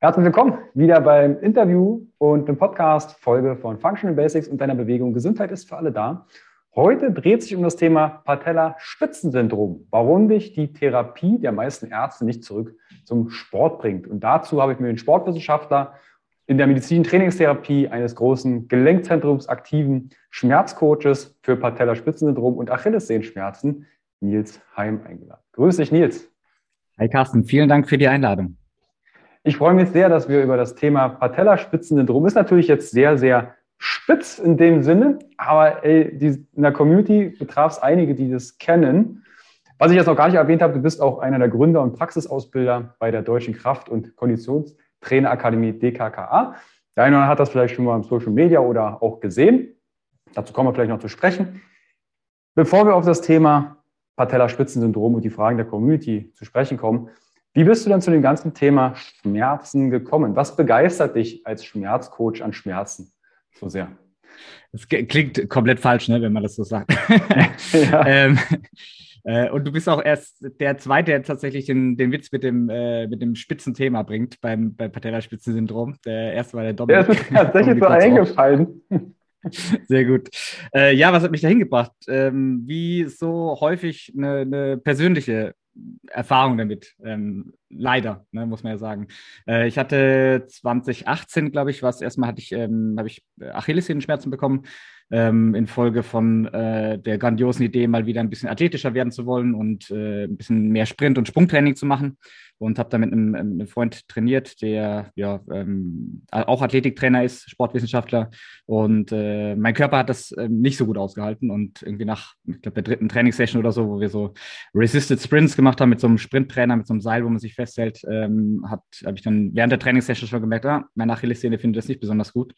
Herzlich willkommen wieder beim Interview und dem Podcast Folge von Functional Basics und deiner Bewegung Gesundheit ist für alle da. Heute dreht sich um das Thema Patella-Spitzensyndrom, warum dich die Therapie der meisten Ärzte nicht zurück zum Sport bringt. Und dazu habe ich mir den Sportwissenschaftler in der Medizin-Trainingstherapie eines großen Gelenkzentrums aktiven Schmerzcoaches für Patellaspitzensyndrom und Achillessehenschmerzen, Nils Heim, eingeladen. Grüß dich, Nils. Hi Carsten, vielen Dank für die Einladung. Ich freue mich sehr, dass wir über das Thema Patellaspitzensyndrom ist natürlich jetzt sehr, sehr spitz in dem Sinne, aber ey, die, in der Community betraf es einige, die das kennen. Was ich jetzt noch gar nicht erwähnt habe, du bist auch einer der Gründer und Praxisausbilder bei der Deutschen Kraft- und Konditions- Trainerakademie DKKA. Der eine hat das vielleicht schon mal im Social Media oder auch gesehen. Dazu kommen wir vielleicht noch zu sprechen. Bevor wir auf das Thema Patellaspitzensyndrom und die Fragen der Community zu sprechen kommen, wie bist du denn zu dem ganzen Thema Schmerzen gekommen? Was begeistert dich als Schmerzcoach an Schmerzen so sehr? Das klingt komplett falsch, ne, wenn man das so sagt. ja. ähm, äh, und du bist auch erst der Zweite, der tatsächlich den, den Witz mit dem, äh, mit dem Spitzenthema bringt beim, beim Patellaspitzensyndrom. Der erste war der Dominik. Der ist tatsächlich so eingefallen. Sehr gut. Äh, ja, was hat mich da hingebracht? Ähm, wie so häufig eine, eine persönliche Erfahrung damit. Ähm, leider, ne, muss man ja sagen. Äh, ich hatte 2018, glaube ich, was erstmal hatte ich, ähm, habe ich Achillessehenschmerzen bekommen ähm, infolge von äh, der grandiosen Idee, mal wieder ein bisschen athletischer werden zu wollen und äh, ein bisschen mehr Sprint- und Sprungtraining zu machen. Und habe da mit einem, einem, Freund trainiert, der ja ähm, auch Athletiktrainer ist, Sportwissenschaftler. Und äh, mein Körper hat das ähm, nicht so gut ausgehalten. Und irgendwie nach, ich glaube, der dritten Trainingssession oder so, wo wir so Resisted Sprints gemacht haben mit so einem Sprinttrainer, mit so einem Seil, wo man sich festhält, ähm, habe ich dann während der Trainingssession schon gemerkt, ah, meine Achillessehne findet das nicht besonders gut.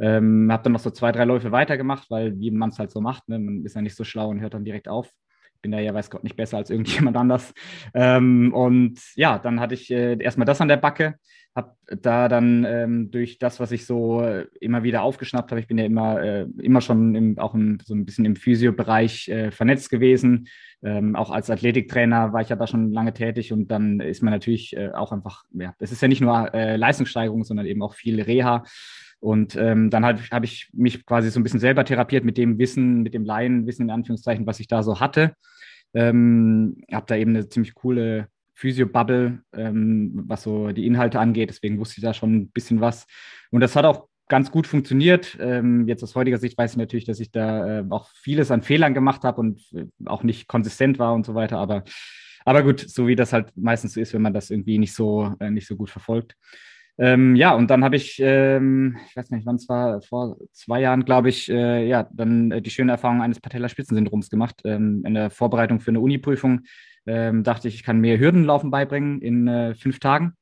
Ähm, habe dann noch so zwei, drei Läufe weitergemacht, weil wie man es halt so macht, ne? man ist ja nicht so schlau und hört dann direkt auf. Bin da ja, weiß Gott, nicht besser als irgendjemand anders. Ähm, und ja, dann hatte ich äh, erstmal das an der Backe, habe da dann ähm, durch das, was ich so äh, immer wieder aufgeschnappt habe, ich bin ja immer, äh, immer schon im, auch im, so ein bisschen im Physiobereich äh, vernetzt gewesen. Ähm, auch als Athletiktrainer war ich ja da schon lange tätig und dann ist man natürlich äh, auch einfach, ja, es ist ja nicht nur Leistungssteigerung, sondern eben auch viel Reha. Und ähm, dann habe hab ich mich quasi so ein bisschen selber therapiert mit dem Wissen, mit dem Laienwissen in Anführungszeichen, was ich da so hatte. Ähm, habe da eben eine ziemlich coole Physio-Bubble, ähm, was so die Inhalte angeht. Deswegen wusste ich da schon ein bisschen was. Und das hat auch ganz gut funktioniert. Ähm, jetzt aus heutiger Sicht weiß ich natürlich, dass ich da äh, auch vieles an Fehlern gemacht habe und äh, auch nicht konsistent war und so weiter. Aber, aber gut, so wie das halt meistens so ist, wenn man das irgendwie nicht so, äh, nicht so gut verfolgt. Ähm, ja, und dann habe ich, ähm, ich weiß nicht, wann es war, vor zwei Jahren, glaube ich, äh, ja, dann äh, die schöne Erfahrung eines Patellaspitzensyndroms gemacht. Ähm, in der Vorbereitung für eine Uni-Prüfung ähm, dachte ich, ich kann mir Hürdenlaufen beibringen in äh, fünf Tagen.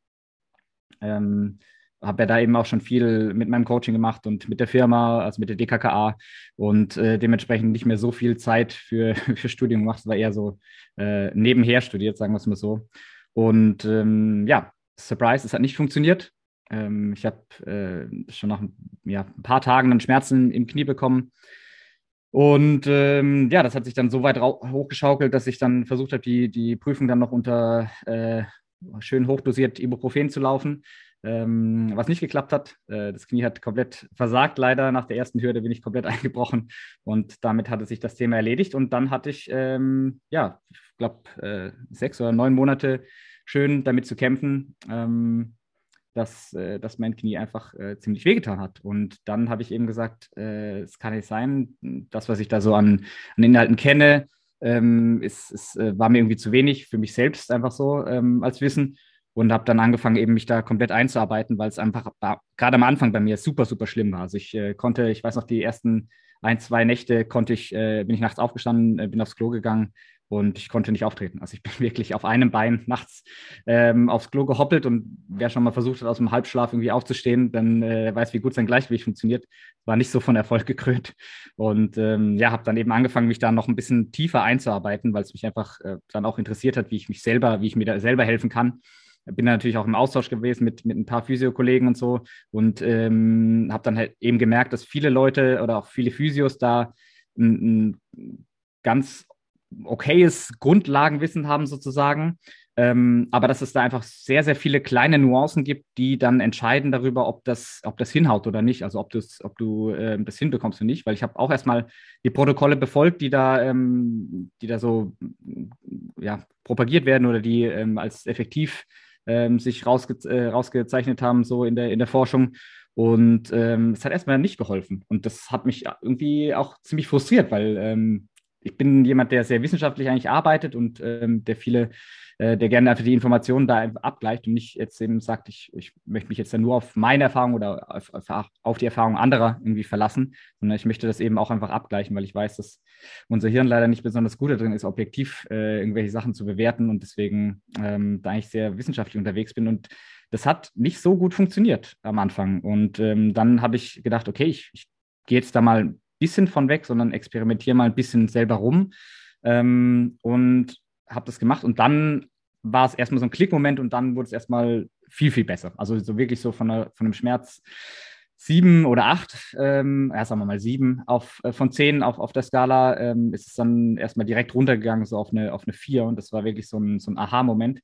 Ähm, habe ja da eben auch schon viel mit meinem Coaching gemacht und mit der Firma, also mit der DKKA und äh, dementsprechend nicht mehr so viel Zeit für, für Studium gemacht. Es war eher so äh, nebenher studiert, sagen wir es mal so. Und ähm, ja, Surprise, es hat nicht funktioniert. Ähm, ich habe äh, schon nach ja, ein paar Tagen dann Schmerzen im Knie bekommen. Und ähm, ja, das hat sich dann so weit hochgeschaukelt, dass ich dann versucht habe, die, die Prüfung dann noch unter äh, schön hochdosiert Ibuprofen zu laufen, ähm, was nicht geklappt hat. Äh, das Knie hat komplett versagt, leider. Nach der ersten Hürde bin ich komplett eingebrochen und damit hatte sich das Thema erledigt. Und dann hatte ich, ähm, ja, ich glaube, äh, sechs oder neun Monate schön damit zu kämpfen. Ähm, dass, äh, dass mein Knie einfach äh, ziemlich wehgetan hat. Und dann habe ich eben gesagt, äh, es kann nicht sein, das, was ich da so an, an Inhalten kenne, ähm, ist, ist, äh, war mir irgendwie zu wenig für mich selbst einfach so ähm, als Wissen und habe dann angefangen, eben mich da komplett einzuarbeiten, weil es einfach gerade am Anfang bei mir super, super schlimm war. Also ich äh, konnte, ich weiß noch, die ersten ein, zwei Nächte konnte ich, äh, bin ich nachts aufgestanden, äh, bin aufs Klo gegangen und ich konnte nicht auftreten. Also ich bin wirklich auf einem Bein nachts ähm, aufs Klo gehoppelt und wer schon mal versucht hat, aus dem Halbschlaf irgendwie aufzustehen, dann äh, weiß, wie gut sein Gleichgewicht funktioniert. War nicht so von Erfolg gekrönt. Und ähm, ja, habe dann eben angefangen, mich da noch ein bisschen tiefer einzuarbeiten, weil es mich einfach äh, dann auch interessiert hat, wie ich mich selber, wie ich mir da selber helfen kann. Bin natürlich auch im Austausch gewesen mit, mit ein paar Physiokollegen und so und ähm, habe dann halt eben gemerkt, dass viele Leute oder auch viele Physios da ein, ein ganz okayes Grundlagenwissen haben sozusagen. Ähm, aber dass es da einfach sehr, sehr viele kleine Nuancen gibt, die dann entscheiden darüber, ob das, ob das hinhaut oder nicht. Also ob, ob du äh, das hinbekommst oder nicht. Weil ich habe auch erstmal die Protokolle befolgt, die da, ähm, die da so ja, propagiert werden oder die ähm, als effektiv ähm, sich rausge äh, rausgezeichnet haben, so in der, in der Forschung. Und ähm, es hat erstmal nicht geholfen. Und das hat mich irgendwie auch ziemlich frustriert, weil ähm, ich bin jemand, der sehr wissenschaftlich eigentlich arbeitet und ähm, der viele, äh, der gerne einfach die Informationen da abgleicht und nicht jetzt eben sagt, ich, ich möchte mich jetzt dann nur auf meine Erfahrung oder auf, auf, die Erfahrung anderer irgendwie verlassen, sondern ich möchte das eben auch einfach abgleichen, weil ich weiß, dass unser Hirn leider nicht besonders gut darin ist, objektiv äh, irgendwelche Sachen zu bewerten und deswegen ähm, da ich sehr wissenschaftlich unterwegs bin und das hat nicht so gut funktioniert am Anfang. Und ähm, dann habe ich gedacht, okay, ich, ich gehe jetzt da mal bisschen von weg, sondern experimentiere mal ein bisschen selber rum ähm, und habe das gemacht. Und dann war es erstmal so ein Klickmoment und dann wurde es erstmal viel, viel besser. Also so wirklich so von, einer, von einem Schmerz sieben oder acht, ähm, ja, sagen wir mal sieben, auf, äh, von zehn auf, auf der Skala ähm, ist es dann erstmal direkt runtergegangen, so auf eine, auf eine vier. Und das war wirklich so ein, so ein Aha-Moment.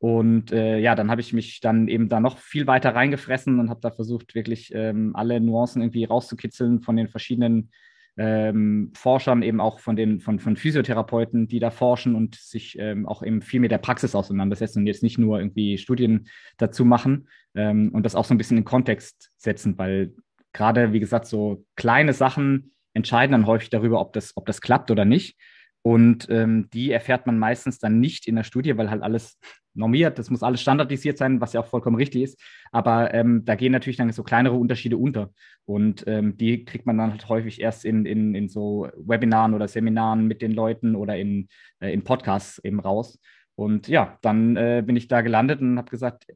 Und äh, ja, dann habe ich mich dann eben da noch viel weiter reingefressen und habe da versucht, wirklich ähm, alle Nuancen irgendwie rauszukitzeln von den verschiedenen ähm, Forschern, eben auch von den von, von Physiotherapeuten, die da forschen und sich ähm, auch eben viel mit der Praxis auseinandersetzen und jetzt nicht nur irgendwie Studien dazu machen ähm, und das auch so ein bisschen in Kontext setzen, weil gerade, wie gesagt, so kleine Sachen entscheiden dann häufig darüber, ob das, ob das klappt oder nicht. Und ähm, die erfährt man meistens dann nicht in der Studie, weil halt alles normiert, das muss alles standardisiert sein, was ja auch vollkommen richtig ist. Aber ähm, da gehen natürlich dann so kleinere Unterschiede unter. Und ähm, die kriegt man dann halt häufig erst in, in, in so Webinaren oder Seminaren mit den Leuten oder in, äh, in Podcasts eben raus. Und ja, dann äh, bin ich da gelandet und habe gesagt,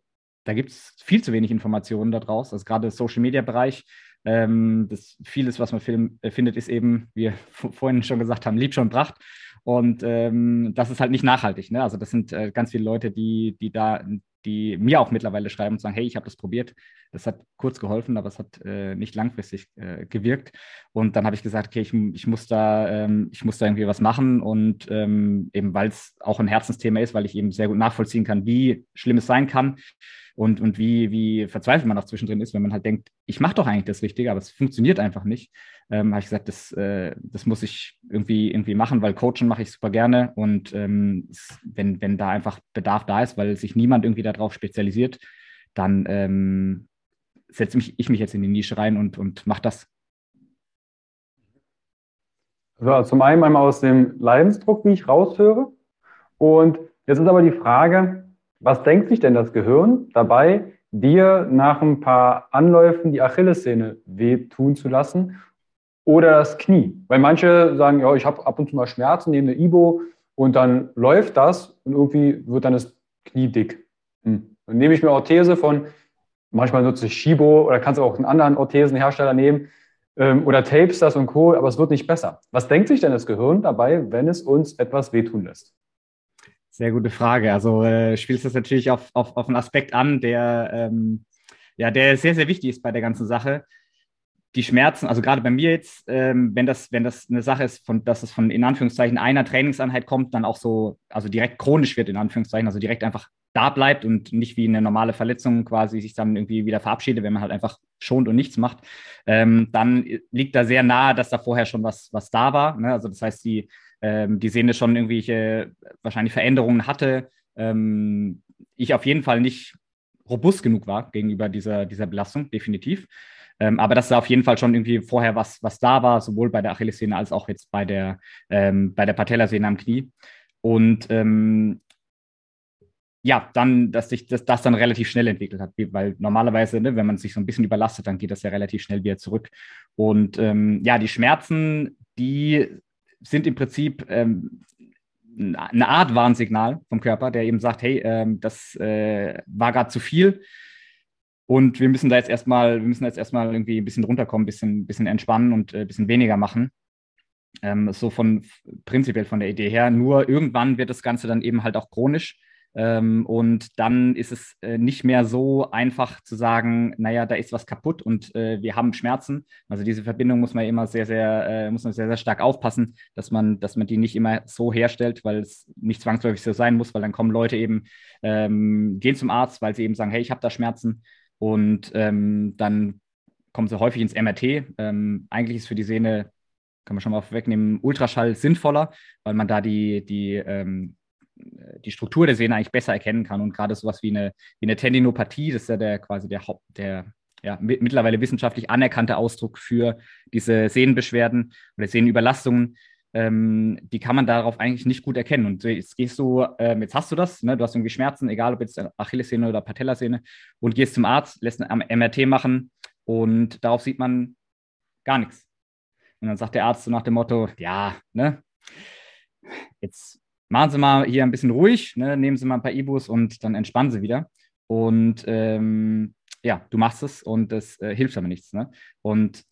da gibt es viel zu wenig Informationen daraus. Also gerade Social-Media-Bereich ähm, das vieles, was man film, äh, findet, ist eben, wie wir vorhin schon gesagt haben, lieb schon Pracht. Und ähm, das ist halt nicht nachhaltig. Ne? Also das sind äh, ganz viele Leute, die, die da, die mir auch mittlerweile schreiben und sagen, hey, ich habe das probiert. Das hat kurz geholfen, aber es hat äh, nicht langfristig äh, gewirkt. Und dann habe ich gesagt, okay, ich, ich, muss da, ähm, ich muss da irgendwie was machen. Und ähm, eben, weil es auch ein Herzensthema ist, weil ich eben sehr gut nachvollziehen kann, wie schlimm es sein kann, und, und wie, wie verzweifelt man auch zwischendrin ist, wenn man halt denkt, ich mache doch eigentlich das Richtige, aber es funktioniert einfach nicht. Ähm, habe ich gesagt, das, äh, das muss ich irgendwie, irgendwie machen, weil Coaching mache ich super gerne und ähm, wenn, wenn da einfach Bedarf da ist, weil sich niemand irgendwie darauf spezialisiert, dann ähm, setze mich, ich mich jetzt in die Nische rein und, und mache das. Also zum einen einmal aus dem Leidensdruck, wie ich raushöre. Und jetzt ist aber die Frage, was denkt sich denn das Gehirn dabei, dir nach ein paar Anläufen die Achillessehne wehtun zu lassen oder das Knie? Weil manche sagen, ja, ich habe ab und zu mal Schmerzen, nehme eine Ibo und dann läuft das und irgendwie wird dann das Knie dick. Hm. Dann nehme ich mir Orthese von, manchmal nutze ich Shibo oder kannst auch einen anderen Orthesenhersteller nehmen ähm, oder Tapes das und Co., aber es wird nicht besser. Was denkt sich denn das Gehirn dabei, wenn es uns etwas wehtun lässt? Sehr gute Frage. Also äh, spielst das natürlich auf, auf, auf einen Aspekt an, der, ähm, ja, der sehr, sehr wichtig ist bei der ganzen Sache. die Schmerzen, also gerade bei mir jetzt, ähm, wenn das, wenn das eine Sache ist, von, dass es von in Anführungszeichen einer Trainingseinheit kommt, dann auch so, also direkt chronisch wird, in Anführungszeichen, also direkt einfach da bleibt und nicht wie eine normale Verletzung quasi sich dann irgendwie wieder verabschiedet, wenn man halt einfach schont und nichts macht, ähm, dann liegt da sehr nahe, dass da vorher schon was, was da war. Ne? Also das heißt, die, ähm, die Sehne schon irgendwelche wahrscheinlich Veränderungen hatte. Ähm, ich auf jeden Fall nicht robust genug war gegenüber dieser, dieser Belastung, definitiv. Ähm, aber dass da auf jeden Fall schon irgendwie vorher was, was da war, sowohl bei der Achillessehne als auch jetzt bei der, ähm, bei der Patellasehne am Knie. Und ähm, ja, dann, dass sich das, das dann relativ schnell entwickelt hat, weil normalerweise, ne, wenn man sich so ein bisschen überlastet, dann geht das ja relativ schnell wieder zurück. Und ähm, ja, die Schmerzen, die sind im Prinzip ähm, eine Art Warnsignal vom Körper, der eben sagt, hey, ähm, das äh, war gerade zu viel und wir müssen da jetzt erstmal, wir müssen jetzt erstmal irgendwie ein bisschen runterkommen, ein bisschen, bisschen entspannen und ein äh, bisschen weniger machen. Ähm, so von prinzipiell von der Idee her. Nur irgendwann wird das Ganze dann eben halt auch chronisch. Ähm, und dann ist es äh, nicht mehr so einfach zu sagen, naja, da ist was kaputt und äh, wir haben Schmerzen. Also diese Verbindung muss man immer sehr, sehr, äh, muss man sehr, sehr stark aufpassen, dass man, dass man die nicht immer so herstellt, weil es nicht zwangsläufig so sein muss, weil dann kommen Leute eben, ähm, gehen zum Arzt, weil sie eben sagen, hey, ich habe da Schmerzen und ähm, dann kommen sie häufig ins MRT. Ähm, eigentlich ist für die Sehne, kann man schon mal wegnehmen, Ultraschall sinnvoller, weil man da die, die, ähm, die Struktur der Sehne eigentlich besser erkennen kann. Und gerade sowas wie eine, wie eine Tendinopathie, das ist ja der quasi der Haupt, der ja, mittlerweile wissenschaftlich anerkannte Ausdruck für diese Sehnenbeschwerden oder Sehnenüberlastungen, ähm, die kann man darauf eigentlich nicht gut erkennen. Und jetzt gehst du, ähm, jetzt hast du das, ne? du hast irgendwie Schmerzen, egal ob jetzt Achillessehne oder Patellasehne, und gehst zum Arzt, lässt ein MRT machen und darauf sieht man gar nichts. Und dann sagt der Arzt so nach dem Motto, ja, ne, jetzt machen Sie mal hier ein bisschen ruhig, ne, nehmen Sie mal ein paar Ibus und dann entspannen Sie wieder. Und ähm, ja, du machst es und das äh, hilft aber nichts. Ne? Und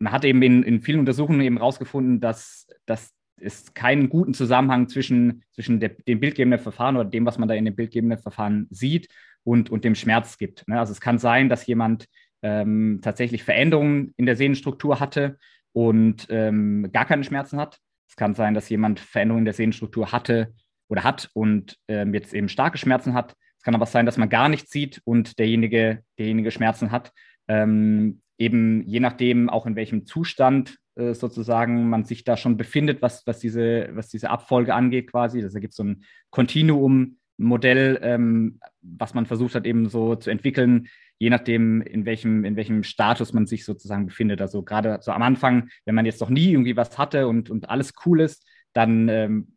man hat eben in, in vielen Untersuchungen eben rausgefunden, dass, dass es keinen guten Zusammenhang zwischen, zwischen der, dem bildgebenden Verfahren oder dem, was man da in dem bildgebenden Verfahren sieht und, und dem Schmerz gibt. Ne? Also es kann sein, dass jemand ähm, tatsächlich Veränderungen in der Sehnenstruktur hatte und ähm, gar keine Schmerzen hat. Es kann sein, dass jemand Veränderungen der Sehnenstruktur hatte oder hat und ähm, jetzt eben starke Schmerzen hat. Es kann aber sein, dass man gar nichts sieht und derjenige, derjenige Schmerzen hat. Ähm, eben je nachdem auch in welchem Zustand äh, sozusagen man sich da schon befindet, was, was, diese, was diese Abfolge angeht quasi. Also gibt es so ein Kontinuum-Modell, ähm, was man versucht hat eben so zu entwickeln, je nachdem, in welchem, in welchem Status man sich sozusagen befindet. Also gerade so am Anfang, wenn man jetzt noch nie irgendwie was hatte und, und alles cool ist, dann ähm,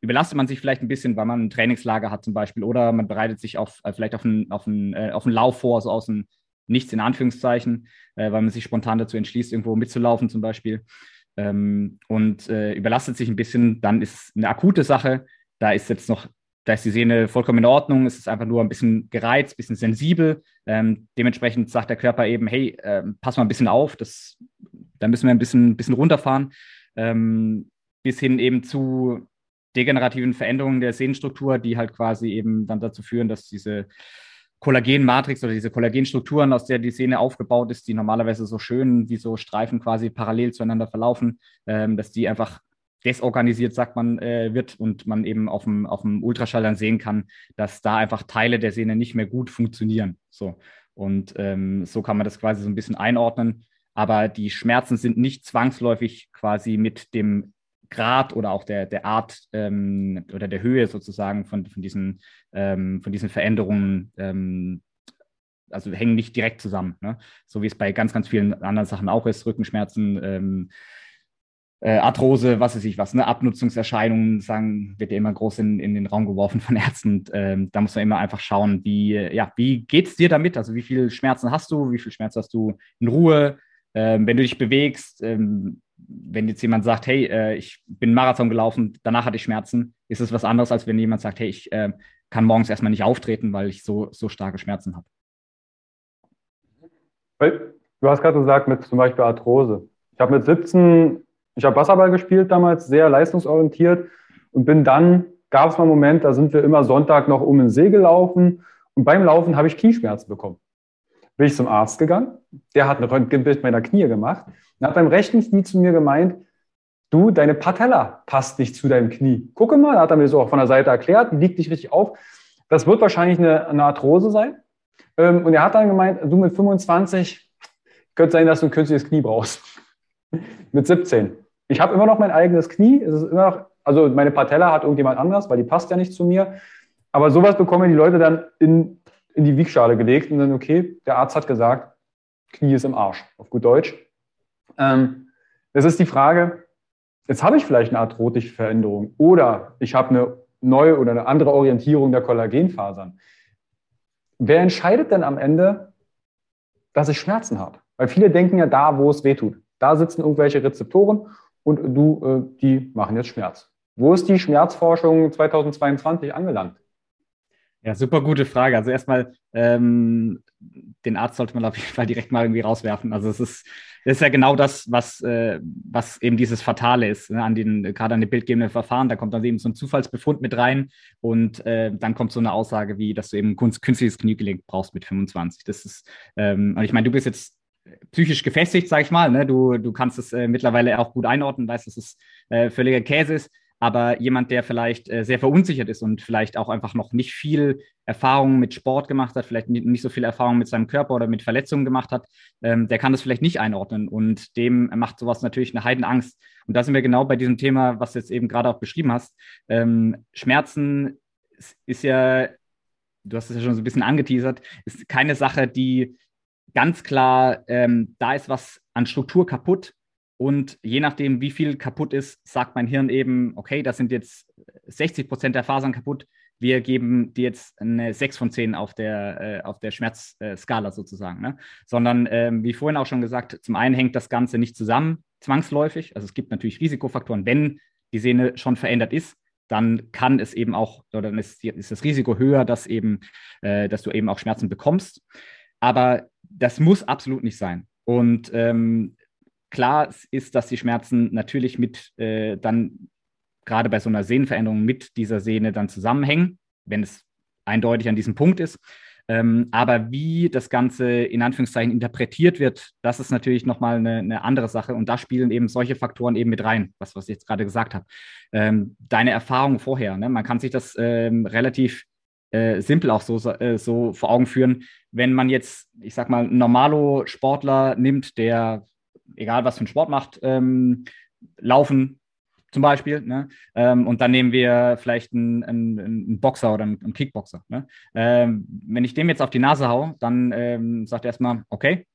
überlastet man sich vielleicht ein bisschen, weil man ein Trainingslager hat zum Beispiel oder man bereitet sich auf, äh, vielleicht auf einen, auf, einen, äh, auf einen Lauf vor, so aus dem nichts in Anführungszeichen, äh, weil man sich spontan dazu entschließt, irgendwo mitzulaufen zum Beispiel ähm, und äh, überlastet sich ein bisschen, dann ist eine akute Sache. Da ist jetzt noch, da ist die Sehne vollkommen in Ordnung, es ist einfach nur ein bisschen gereizt, ein bisschen sensibel. Ähm, dementsprechend sagt der Körper eben, hey, äh, pass mal ein bisschen auf, das, da müssen wir ein bisschen, bisschen runterfahren. Ähm, bis hin eben zu degenerativen Veränderungen der Sehnenstruktur, die halt quasi eben dann dazu führen, dass diese Kollagenmatrix oder diese Kollagenstrukturen, aus der die Sehne aufgebaut ist, die normalerweise so schön wie so Streifen quasi parallel zueinander verlaufen, ähm, dass die einfach desorganisiert, sagt man, äh, wird und man eben auf dem, auf dem Ultraschall dann sehen kann, dass da einfach Teile der Sehne nicht mehr gut funktionieren. So. Und ähm, so kann man das quasi so ein bisschen einordnen. Aber die Schmerzen sind nicht zwangsläufig quasi mit dem Grad oder auch der, der Art ähm, oder der Höhe sozusagen von, von, diesen, ähm, von diesen Veränderungen, ähm, also hängen nicht direkt zusammen. Ne? So wie es bei ganz, ganz vielen anderen Sachen auch ist, Rückenschmerzen, ähm, äh, Arthrose, was weiß ich was, ne? Abnutzungserscheinungen, sagen, wird ja immer groß in, in den Raum geworfen von Ärzten. Und, ähm, da muss man immer einfach schauen, wie, ja, wie geht es dir damit? Also wie viel Schmerzen hast du, wie viel Schmerz hast du in Ruhe? Ähm, wenn du dich bewegst, ähm, wenn jetzt jemand sagt, hey, äh, ich bin Marathon gelaufen, danach hatte ich Schmerzen, ist es was anderes, als wenn jemand sagt, hey, ich äh, kann morgens erstmal nicht auftreten, weil ich so, so starke Schmerzen habe. Du hast gerade gesagt, mit zum Beispiel Arthrose. Ich habe mit 17, ich habe Wasserball gespielt damals, sehr leistungsorientiert und bin dann, gab es mal einen Moment, da sind wir immer Sonntag noch um den See gelaufen und beim Laufen habe ich Knieschmerzen bekommen bin ich zum Arzt gegangen. Der hat ein Röntgenbild meiner Knie gemacht und hat beim rechten Knie zu mir gemeint, du, deine Patella passt nicht zu deinem Knie. Gucke mal, hat er mir so auch von der Seite erklärt, die liegt nicht richtig auf. Das wird wahrscheinlich eine, eine Arthrose sein. Ähm, und er hat dann gemeint, du mit 25 könnte sein, dass du ein künstliches Knie brauchst. mit 17. Ich habe immer noch mein eigenes Knie. Es ist immer noch, also meine Patella hat irgendjemand anders, weil die passt ja nicht zu mir. Aber sowas bekommen die Leute dann in, in die Wiegschale gelegt und dann, okay, der Arzt hat gesagt, Knie ist im Arsch, auf gut Deutsch. Ähm, das ist die Frage, jetzt habe ich vielleicht eine arthrotische Veränderung oder ich habe eine neue oder eine andere Orientierung der Kollagenfasern. Wer entscheidet denn am Ende, dass ich Schmerzen habe? Weil viele denken ja da, wo es weh tut. Da sitzen irgendwelche Rezeptoren und du, äh, die machen jetzt Schmerz. Wo ist die Schmerzforschung 2022 angelangt? Ja, super gute Frage. Also erstmal, ähm, den Arzt sollte man auf jeden Fall direkt mal irgendwie rauswerfen. Also es ist, das ist ja genau das, was, äh, was eben dieses Fatale ist, ne? an den, gerade an den bildgebenden Verfahren. Da kommt dann eben so ein Zufallsbefund mit rein und äh, dann kommt so eine Aussage wie, dass du eben künstliches Kniegelenk brauchst mit 25. Das ist, ähm, und ich meine, du bist jetzt psychisch gefestigt, sag ich mal. Ne? Du, du kannst es äh, mittlerweile auch gut einordnen, weißt, dass es äh, völliger Käse ist. Aber jemand, der vielleicht äh, sehr verunsichert ist und vielleicht auch einfach noch nicht viel Erfahrung mit Sport gemacht hat, vielleicht nicht, so viel Erfahrung mit seinem Körper oder mit Verletzungen gemacht hat, ähm, der kann das vielleicht nicht einordnen. Und dem macht sowas natürlich eine Heidenangst. Und da sind wir genau bei diesem Thema, was du jetzt eben gerade auch beschrieben hast. Ähm, Schmerzen ist ja, du hast es ja schon so ein bisschen angeteasert, ist keine Sache, die ganz klar, ähm, da ist was an Struktur kaputt und je nachdem, wie viel kaputt ist, sagt mein Hirn eben, okay, das sind jetzt 60 Prozent der Fasern kaputt. Wir geben dir jetzt eine 6 von 10 auf der, äh, der Schmerzskala sozusagen. Ne? Sondern, ähm, wie vorhin auch schon gesagt, zum einen hängt das Ganze nicht zusammen, zwangsläufig. Also es gibt natürlich Risikofaktoren. Wenn die Sehne schon verändert ist, dann kann es eben auch, oder dann ist, ist das Risiko höher, dass eben, äh, dass du eben auch Schmerzen bekommst. Aber das muss absolut nicht sein. Und ähm, Klar ist, dass die Schmerzen natürlich mit äh, dann gerade bei so einer Sehnenveränderung mit dieser Sehne dann zusammenhängen, wenn es eindeutig an diesem Punkt ist. Ähm, aber wie das Ganze in Anführungszeichen interpretiert wird, das ist natürlich nochmal eine, eine andere Sache. Und da spielen eben solche Faktoren eben mit rein, was, was ich jetzt gerade gesagt habe. Ähm, deine Erfahrung vorher, ne? man kann sich das ähm, relativ äh, simpel auch so, äh, so vor Augen führen. Wenn man jetzt, ich sag mal, einen Normalo-Sportler nimmt, der egal was für einen Sport macht, ähm, laufen zum Beispiel. Ne? Ähm, und dann nehmen wir vielleicht einen, einen, einen Boxer oder einen, Kickboxer. Ne? Ähm, wenn ich dem jetzt auf die Nase hau, dann ähm, sagt er erstmal, okay,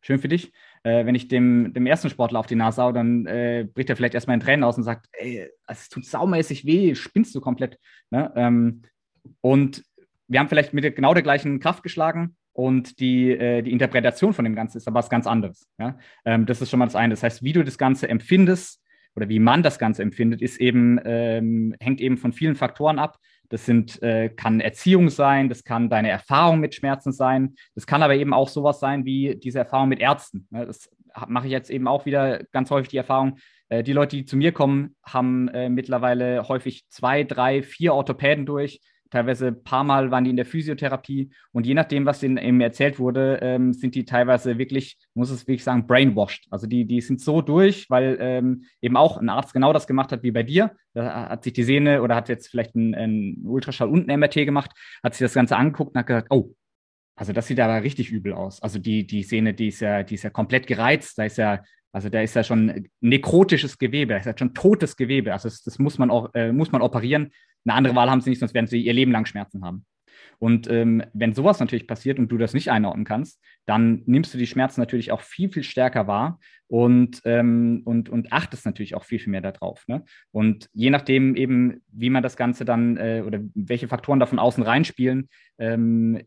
schön für dich. Äh, wenn ich dem, dem ersten Sportler auf die Nase hau, dann äh, bricht er vielleicht erstmal in Tränen aus und sagt, ey, es tut saumäßig weh, spinnst du komplett. Ne? Ähm, und wir haben vielleicht mit genau der gleichen Kraft geschlagen, und die, äh, die Interpretation von dem Ganzen ist aber was ganz anderes. Ja? Ähm, das ist schon mal das eine. Das heißt, wie du das Ganze empfindest oder wie man das Ganze empfindet, ist eben, ähm, hängt eben von vielen Faktoren ab. Das sind, äh, kann Erziehung sein, das kann deine Erfahrung mit Schmerzen sein, das kann aber eben auch sowas sein wie diese Erfahrung mit Ärzten. Ja, das mache ich jetzt eben auch wieder ganz häufig die Erfahrung. Äh, die Leute, die zu mir kommen, haben äh, mittlerweile häufig zwei, drei, vier Orthopäden durch teilweise ein paar Mal waren die in der Physiotherapie und je nachdem, was denen eben erzählt wurde, ähm, sind die teilweise wirklich, muss es wirklich sagen, brainwashed. Also die, die sind so durch, weil ähm, eben auch ein Arzt genau das gemacht hat wie bei dir. Da hat sich die Sehne oder hat jetzt vielleicht ein, ein Ultraschall und ein MRT gemacht, hat sich das Ganze angeguckt und hat gesagt, oh, also das sieht aber richtig übel aus. Also die, die Sehne, die ist ja, die ist ja komplett gereizt, da ist ja also da ist ja schon nekrotisches Gewebe, da ist ja schon totes Gewebe. Also das, das muss, man auch, äh, muss man operieren. Eine andere Wahl haben sie nicht, sonst werden sie ihr Leben lang Schmerzen haben. Und ähm, wenn sowas natürlich passiert und du das nicht einordnen kannst, dann nimmst du die Schmerzen natürlich auch viel, viel stärker wahr und, ähm, und, und achtest natürlich auch viel, viel mehr darauf. Ne? Und je nachdem eben, wie man das Ganze dann äh, oder welche Faktoren da von außen reinspielen, ähm,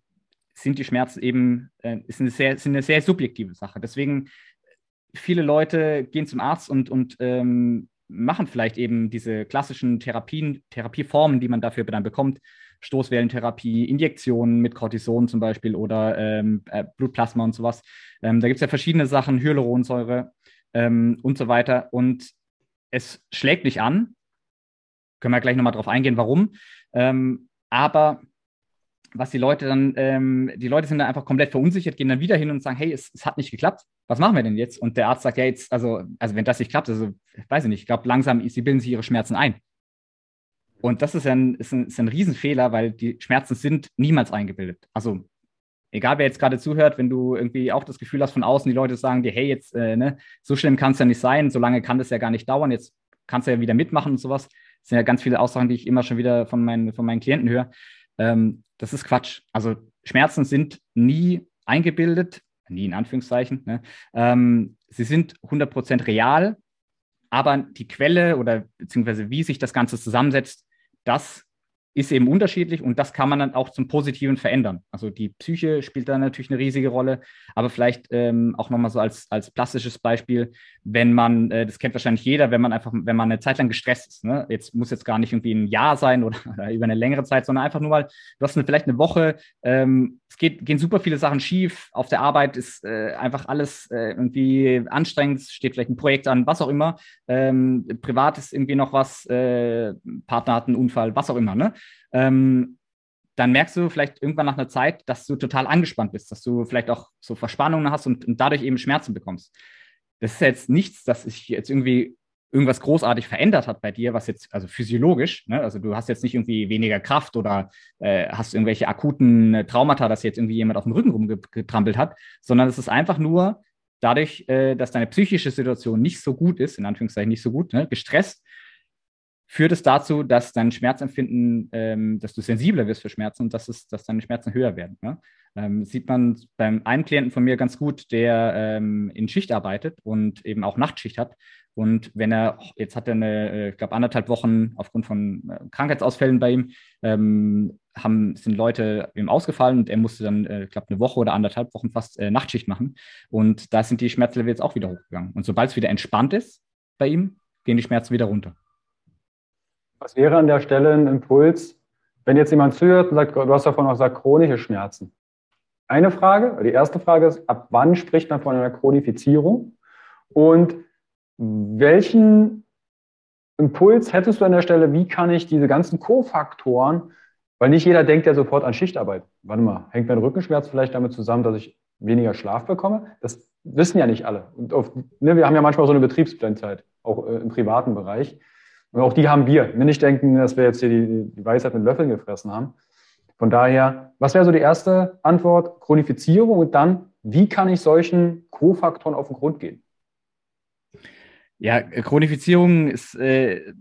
sind die Schmerzen eben, äh, ist eine sehr, sind eine sehr subjektive Sache. Deswegen viele Leute gehen zum Arzt und, und ähm, machen vielleicht eben diese klassischen Therapien, Therapieformen, die man dafür dann bekommt. Stoßwellentherapie, Injektionen mit Cortison zum Beispiel oder ähm, äh, Blutplasma und sowas. Ähm, da gibt es ja verschiedene Sachen, Hyaluronsäure ähm, und so weiter. Und es schlägt nicht an. Können wir gleich nochmal drauf eingehen, warum. Ähm, aber was die Leute dann, ähm, die Leute sind dann einfach komplett verunsichert, gehen dann wieder hin und sagen, hey, es, es, hat nicht geklappt, was machen wir denn jetzt? Und der Arzt sagt, ja, jetzt, also, also wenn das nicht klappt, also, weiß ich nicht, ich glaube, langsam, sie bilden sich ihre Schmerzen ein. Und das ist ein, ist, ein, ist ein Riesenfehler, weil die Schmerzen sind niemals eingebildet. Also egal wer jetzt gerade zuhört, wenn du irgendwie auch das Gefühl hast von außen, die Leute sagen dir, hey, jetzt, äh, ne, so schlimm kann es ja nicht sein, so lange kann das ja gar nicht dauern, jetzt kannst du ja wieder mitmachen und sowas. Das sind ja ganz viele Aussagen, die ich immer schon wieder von meinen, von meinen Klienten höre. Ähm, das ist Quatsch. Also Schmerzen sind nie eingebildet, nie in Anführungszeichen. Ne? Ähm, sie sind 100% real, aber die Quelle oder beziehungsweise wie sich das Ganze zusammensetzt, das ist eben unterschiedlich und das kann man dann auch zum Positiven verändern. Also die Psyche spielt da natürlich eine riesige Rolle, aber vielleicht ähm, auch nochmal so als, als plastisches Beispiel, wenn man, äh, das kennt wahrscheinlich jeder, wenn man einfach, wenn man eine Zeit lang gestresst ist, ne? jetzt muss jetzt gar nicht irgendwie ein Jahr sein oder, oder über eine längere Zeit, sondern einfach nur mal, du hast eine, vielleicht eine Woche, ähm, es geht, gehen super viele Sachen schief, auf der Arbeit ist äh, einfach alles äh, irgendwie anstrengend, steht vielleicht ein Projekt an, was auch immer, ähm, privat ist irgendwie noch was, äh, Partner hat einen Unfall, was auch immer, ne? Ähm, dann merkst du vielleicht irgendwann nach einer Zeit, dass du total angespannt bist, dass du vielleicht auch so Verspannungen hast und, und dadurch eben Schmerzen bekommst. Das ist jetzt nichts, dass sich jetzt irgendwie irgendwas großartig verändert hat bei dir, was jetzt, also physiologisch, ne? also du hast jetzt nicht irgendwie weniger Kraft oder äh, hast irgendwelche akuten äh, Traumata, dass jetzt irgendwie jemand auf dem Rücken rumgetrampelt hat, sondern es ist einfach nur dadurch, äh, dass deine psychische Situation nicht so gut ist, in Anführungszeichen nicht so gut, ne? gestresst, führt es dazu, dass dein Schmerzempfinden, ähm, dass du sensibler wirst für Schmerzen und dass, es, dass deine Schmerzen höher werden. Ne? Ähm, sieht man beim einen Klienten von mir ganz gut, der ähm, in Schicht arbeitet und eben auch Nachtschicht hat. Und wenn er, jetzt hat er eine, äh, ich glaube, anderthalb Wochen aufgrund von äh, Krankheitsausfällen bei ihm, ähm, haben, sind Leute ihm ausgefallen und er musste dann, äh, ich glaube, eine Woche oder anderthalb Wochen fast äh, Nachtschicht machen. Und da sind die Schmerzlevel jetzt auch wieder hochgegangen. Und sobald es wieder entspannt ist bei ihm, gehen die Schmerzen wieder runter. Was wäre an der Stelle ein Impuls, wenn jetzt jemand zuhört und sagt, du hast davon auch gesagt, chronische Schmerzen? Eine Frage, die erste Frage ist, ab wann spricht man von einer Chronifizierung? Und welchen Impuls hättest du an der Stelle, wie kann ich diese ganzen Kofaktoren, weil nicht jeder denkt ja sofort an Schichtarbeit. Warte mal, hängt mein Rückenschmerz vielleicht damit zusammen, dass ich weniger Schlaf bekomme? Das wissen ja nicht alle. Und auf, ne, wir haben ja manchmal so eine Betriebsblendheit, auch äh, im privaten Bereich. Und auch die haben wir. Nicht denken, dass wir jetzt hier die, die Weisheit mit Löffeln gefressen haben. Von daher, was wäre so die erste Antwort? Chronifizierung und dann, wie kann ich solchen Kofaktoren auf den Grund gehen? Ja, Chronifizierung ist, äh,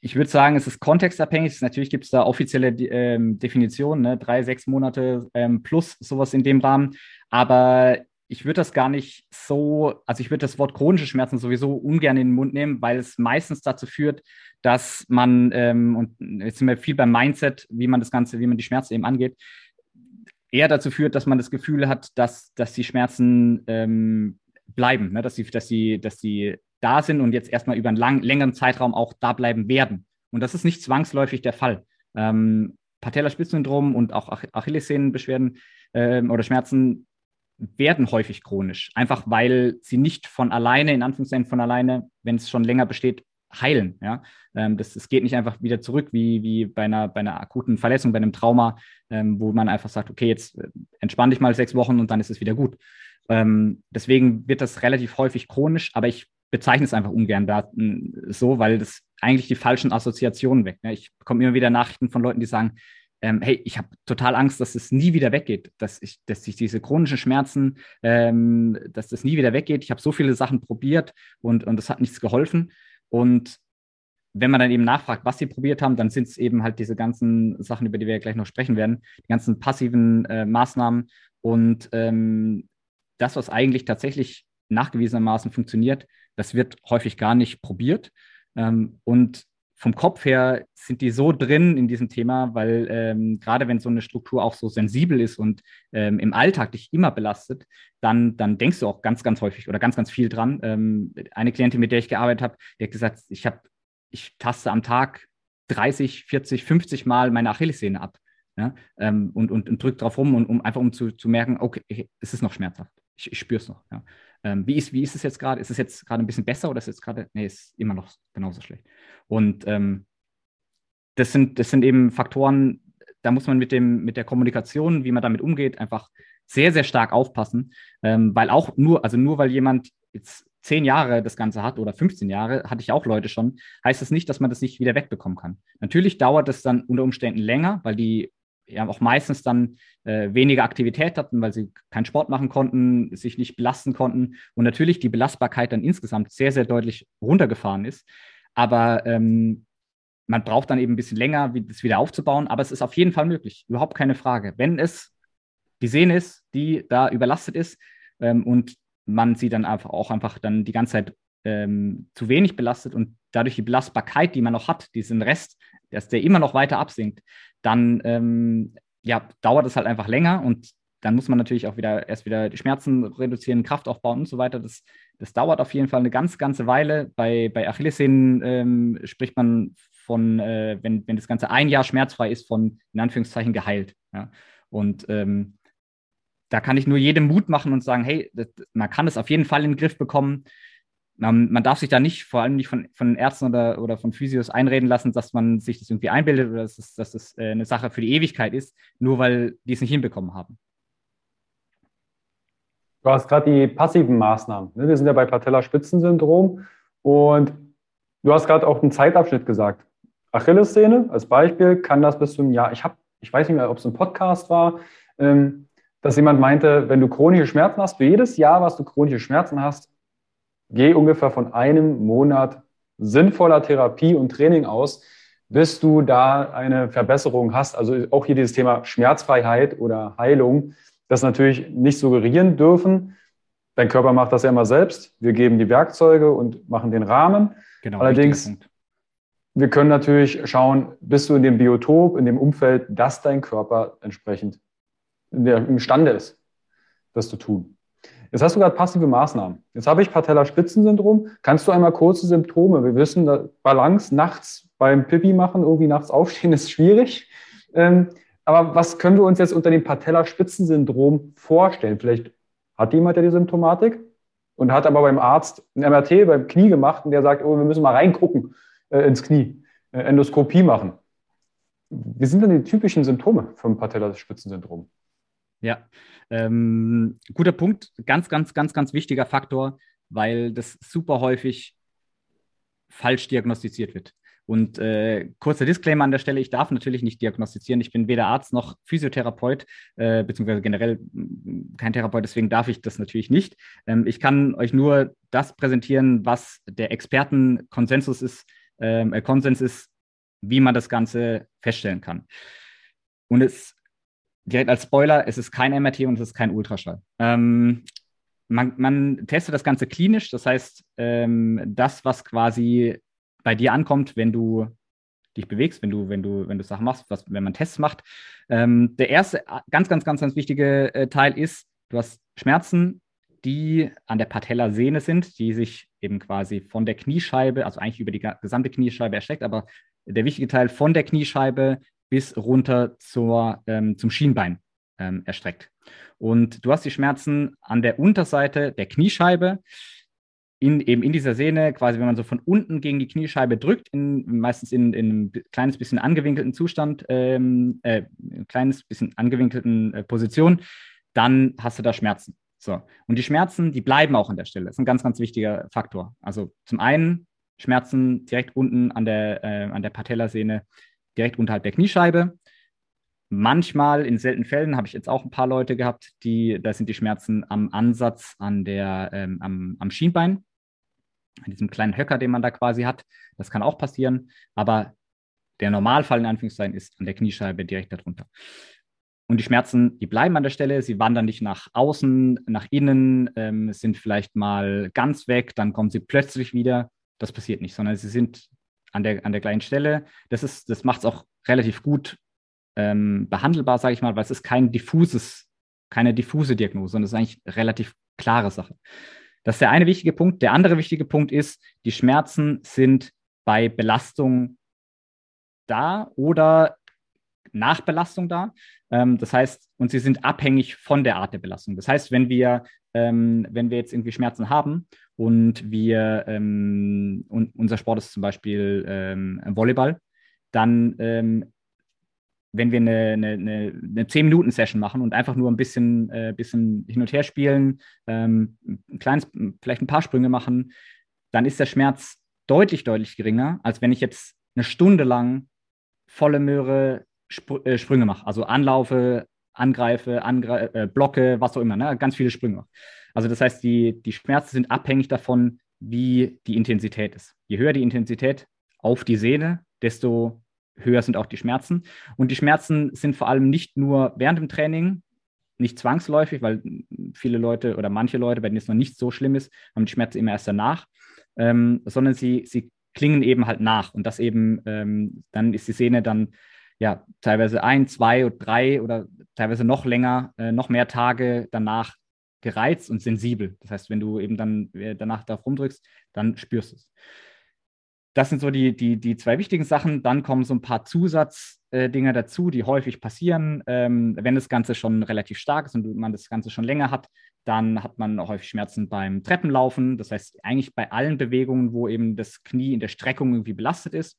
ich würde sagen, es ist kontextabhängig. Natürlich gibt es da offizielle ähm, Definitionen, ne? drei, sechs Monate ähm, plus sowas in dem Rahmen. Aber ich würde das gar nicht so, also ich würde das Wort chronische Schmerzen sowieso ungern in den Mund nehmen, weil es meistens dazu führt, dass man, ähm, und jetzt sind wir viel beim Mindset, wie man das Ganze, wie man die Schmerzen eben angeht, eher dazu führt, dass man das Gefühl hat, dass, dass die Schmerzen ähm, bleiben, ne? dass, sie, dass, sie, dass sie da sind und jetzt erstmal über einen lang, längeren Zeitraum auch da bleiben werden. Und das ist nicht zwangsläufig der Fall. Ähm, Patellaspitzsyndrom und auch Ach Achillessehnenbeschwerden äh, oder Schmerzen werden häufig chronisch, einfach weil sie nicht von alleine, in Anführungszeichen von alleine, wenn es schon länger besteht, heilen. Ja? Ähm, das, das geht nicht einfach wieder zurück, wie, wie bei, einer, bei einer akuten Verletzung, bei einem Trauma, ähm, wo man einfach sagt, okay, jetzt äh, entspann dich mal sechs Wochen und dann ist es wieder gut. Ähm, deswegen wird das relativ häufig chronisch, aber ich bezeichne es einfach ungern da, so, weil das eigentlich die falschen Assoziationen weg. Ne? Ich bekomme immer wieder Nachrichten von Leuten, die sagen, ähm, hey, ich habe total Angst, dass es nie wieder weggeht, dass ich, dass sich diese chronischen Schmerzen, ähm, dass das nie wieder weggeht. Ich habe so viele Sachen probiert und, und das hat nichts geholfen. Und wenn man dann eben nachfragt, was sie probiert haben, dann sind es eben halt diese ganzen Sachen, über die wir ja gleich noch sprechen werden, die ganzen passiven äh, Maßnahmen und ähm, das, was eigentlich tatsächlich nachgewiesenermaßen funktioniert, das wird häufig gar nicht probiert. Ähm, und vom Kopf her sind die so drin in diesem Thema, weil ähm, gerade wenn so eine Struktur auch so sensibel ist und ähm, im Alltag dich immer belastet, dann, dann denkst du auch ganz, ganz häufig oder ganz, ganz viel dran. Ähm, eine Klientin, mit der ich gearbeitet habe, die hat gesagt, ich habe, ich taste am Tag 30, 40, 50 Mal meine Achillessehne ab. Ja? Ähm, und, und, und drückt drauf rum, und, um einfach um zu, zu merken, okay, es ist noch schmerzhaft. Ich, ich spüre es noch. Ja? Ähm, wie, ist, wie ist es jetzt gerade? Ist es jetzt gerade ein bisschen besser oder ist es jetzt gerade, nee, ist immer noch genauso schlecht. Und ähm, das, sind, das sind eben Faktoren, da muss man mit, dem, mit der Kommunikation, wie man damit umgeht, einfach sehr, sehr stark aufpassen, ähm, weil auch nur, also nur weil jemand jetzt zehn Jahre das Ganze hat oder 15 Jahre, hatte ich auch Leute schon, heißt das nicht, dass man das nicht wieder wegbekommen kann. Natürlich dauert es dann unter Umständen länger, weil die ja auch meistens dann äh, weniger Aktivität hatten, weil sie keinen Sport machen konnten, sich nicht belasten konnten und natürlich die Belastbarkeit dann insgesamt sehr, sehr deutlich runtergefahren ist. Aber ähm, man braucht dann eben ein bisschen länger, das wieder aufzubauen, aber es ist auf jeden Fall möglich, überhaupt keine Frage. Wenn es die Sehne ist, die da überlastet ist ähm, und man sie dann einfach auch einfach dann die ganze Zeit ähm, zu wenig belastet und dadurch die Belastbarkeit, die man noch hat, diesen Rest, dass der immer noch weiter absinkt, dann ähm, ja, dauert es halt einfach länger und dann muss man natürlich auch wieder erst wieder die Schmerzen reduzieren, Kraft aufbauen und so weiter. Das, das dauert auf jeden Fall eine ganz, ganze Weile. Bei, bei Achillessehnen ähm, spricht man von, äh, wenn, wenn das Ganze ein Jahr schmerzfrei ist, von in Anführungszeichen geheilt. Ja? Und ähm, da kann ich nur jedem Mut machen und sagen, hey, das, man kann es auf jeden Fall in den Griff bekommen. Man, man, darf sich da nicht, vor allem nicht von, von Ärzten oder, oder von Physios einreden lassen, dass man sich das irgendwie einbildet oder dass es, dass es äh, eine Sache für die Ewigkeit ist, nur weil die es nicht hinbekommen haben. Du hast gerade die passiven Maßnahmen. Ne? Wir sind ja bei Patella-Spitzensyndrom und du hast gerade auch einen Zeitabschnitt gesagt. Achillessehne als Beispiel kann das bis zum Jahr, ich habe, ich weiß nicht mehr, ob es ein Podcast war, ähm, dass jemand meinte, wenn du chronische Schmerzen hast, für jedes Jahr, was du chronische Schmerzen hast, geh ungefähr von einem Monat sinnvoller Therapie und Training aus, bis du da eine Verbesserung hast. Also auch hier dieses Thema Schmerzfreiheit oder Heilung, das natürlich nicht suggerieren dürfen. Dein Körper macht das ja immer selbst. Wir geben die Werkzeuge und machen den Rahmen. Genau, Allerdings, wir können natürlich schauen, bist du in dem Biotop, in dem Umfeld, das dein Körper entsprechend imstande ist, das zu tun. Jetzt hast du gerade passive Maßnahmen. Jetzt habe ich Patellaspitzensyndrom. Kannst du einmal kurze Symptome? Wir wissen, Balance nachts beim Pipi machen, irgendwie nachts aufstehen, ist schwierig. Ähm, aber was können wir uns jetzt unter dem Patellaspitzensyndrom vorstellen? Vielleicht hat jemand ja die Symptomatik und hat aber beim Arzt ein MRT beim Knie gemacht und der sagt, oh, wir müssen mal reingucken äh, ins Knie, äh, Endoskopie machen. Wie sind denn die typischen Symptome vom Patellaspitzensyndrom? Ja, ähm, guter Punkt. Ganz, ganz, ganz, ganz wichtiger Faktor, weil das super häufig falsch diagnostiziert wird. Und äh, kurzer Disclaimer an der Stelle, ich darf natürlich nicht diagnostizieren. Ich bin weder Arzt noch Physiotherapeut, äh, beziehungsweise generell kein Therapeut, deswegen darf ich das natürlich nicht. Ähm, ich kann euch nur das präsentieren, was der Expertenkonsensus ist, ähm, äh, Konsens ist, wie man das Ganze feststellen kann. Und es direkt als Spoiler, es ist kein MRT und es ist kein Ultraschall. Ähm, man, man, testet das Ganze klinisch, das heißt, ähm, das, was quasi bei dir ankommt, wenn du dich bewegst, wenn du, wenn du, wenn du Sachen machst, was, wenn man Tests macht. Ähm, der erste ganz, ganz, ganz, ganz wichtige äh, Teil ist, du hast Schmerzen, die an der Patellasehne sind, die sich eben quasi von der Kniescheibe, also eigentlich über die gesamte Kniescheibe erstreckt, aber der wichtige Teil von der Kniescheibe bis runter zur, ähm, zum Schienbein ähm, erstreckt. Und du hast die Schmerzen an der Unterseite der Kniescheibe, in, eben in dieser Sehne, quasi wenn man so von unten gegen die Kniescheibe drückt, in, meistens in, in einem kleines bisschen angewinkelten Zustand, ähm, äh, ein kleines bisschen angewinkelten äh, Position, dann hast du da Schmerzen. So. Und die Schmerzen, die bleiben auch an der Stelle. Das ist ein ganz, ganz wichtiger Faktor. Also zum einen Schmerzen direkt unten an der, äh, an der Patellasehne, direkt unterhalb der Kniescheibe. Manchmal, in seltenen Fällen, habe ich jetzt auch ein paar Leute gehabt, die, da sind die Schmerzen am Ansatz an der, ähm, am, am Schienbein, an diesem kleinen Höcker, den man da quasi hat. Das kann auch passieren, aber der Normalfall in Anführungszeichen ist an der Kniescheibe direkt darunter. Und die Schmerzen, die bleiben an der Stelle, sie wandern nicht nach außen, nach innen, ähm, sind vielleicht mal ganz weg, dann kommen sie plötzlich wieder. Das passiert nicht, sondern sie sind an der, an der gleichen Stelle. Das, das macht es auch relativ gut ähm, behandelbar, sage ich mal, weil es ist kein diffuses, keine diffuse Diagnose, sondern es ist eigentlich eine relativ klare Sache. Das ist der eine wichtige Punkt. Der andere wichtige Punkt ist, die Schmerzen sind bei Belastung da oder nach Belastung da. Ähm, das heißt, und sie sind abhängig von der Art der Belastung. Das heißt, wenn wir, ähm, wenn wir jetzt irgendwie Schmerzen haben und wir ähm, und unser Sport ist zum Beispiel ähm, Volleyball, dann ähm, wenn wir eine, eine, eine, eine 10-Minuten-Session machen und einfach nur ein bisschen, äh, bisschen hin und her spielen, ähm, ein kleines, vielleicht ein paar Sprünge machen, dann ist der Schmerz deutlich, deutlich geringer, als wenn ich jetzt eine Stunde lang volle Möhre Sp äh, Sprünge mache. Also anlaufe, angreife, angre äh, blocke, was auch immer, ne? ganz viele Sprünge. Also das heißt, die, die Schmerzen sind abhängig davon, wie die Intensität ist. Je höher die Intensität auf die Sehne, desto höher sind auch die Schmerzen. Und die Schmerzen sind vor allem nicht nur während dem Training, nicht zwangsläufig, weil viele Leute oder manche Leute, bei denen es noch nicht so schlimm ist, haben die Schmerzen immer erst danach, ähm, sondern sie, sie klingen eben halt nach. Und das eben, ähm, dann ist die Sehne dann ja teilweise ein, zwei oder drei oder teilweise noch länger, äh, noch mehr Tage danach gereizt und sensibel. Das heißt, wenn du eben dann äh, danach darauf rumdrückst, dann spürst du es das sind so die, die, die zwei wichtigen Sachen. Dann kommen so ein paar Zusatzdinge dazu, die häufig passieren. Ähm, wenn das Ganze schon relativ stark ist und man das Ganze schon länger hat, dann hat man häufig Schmerzen beim Treppenlaufen. Das heißt, eigentlich bei allen Bewegungen, wo eben das Knie in der Streckung irgendwie belastet ist.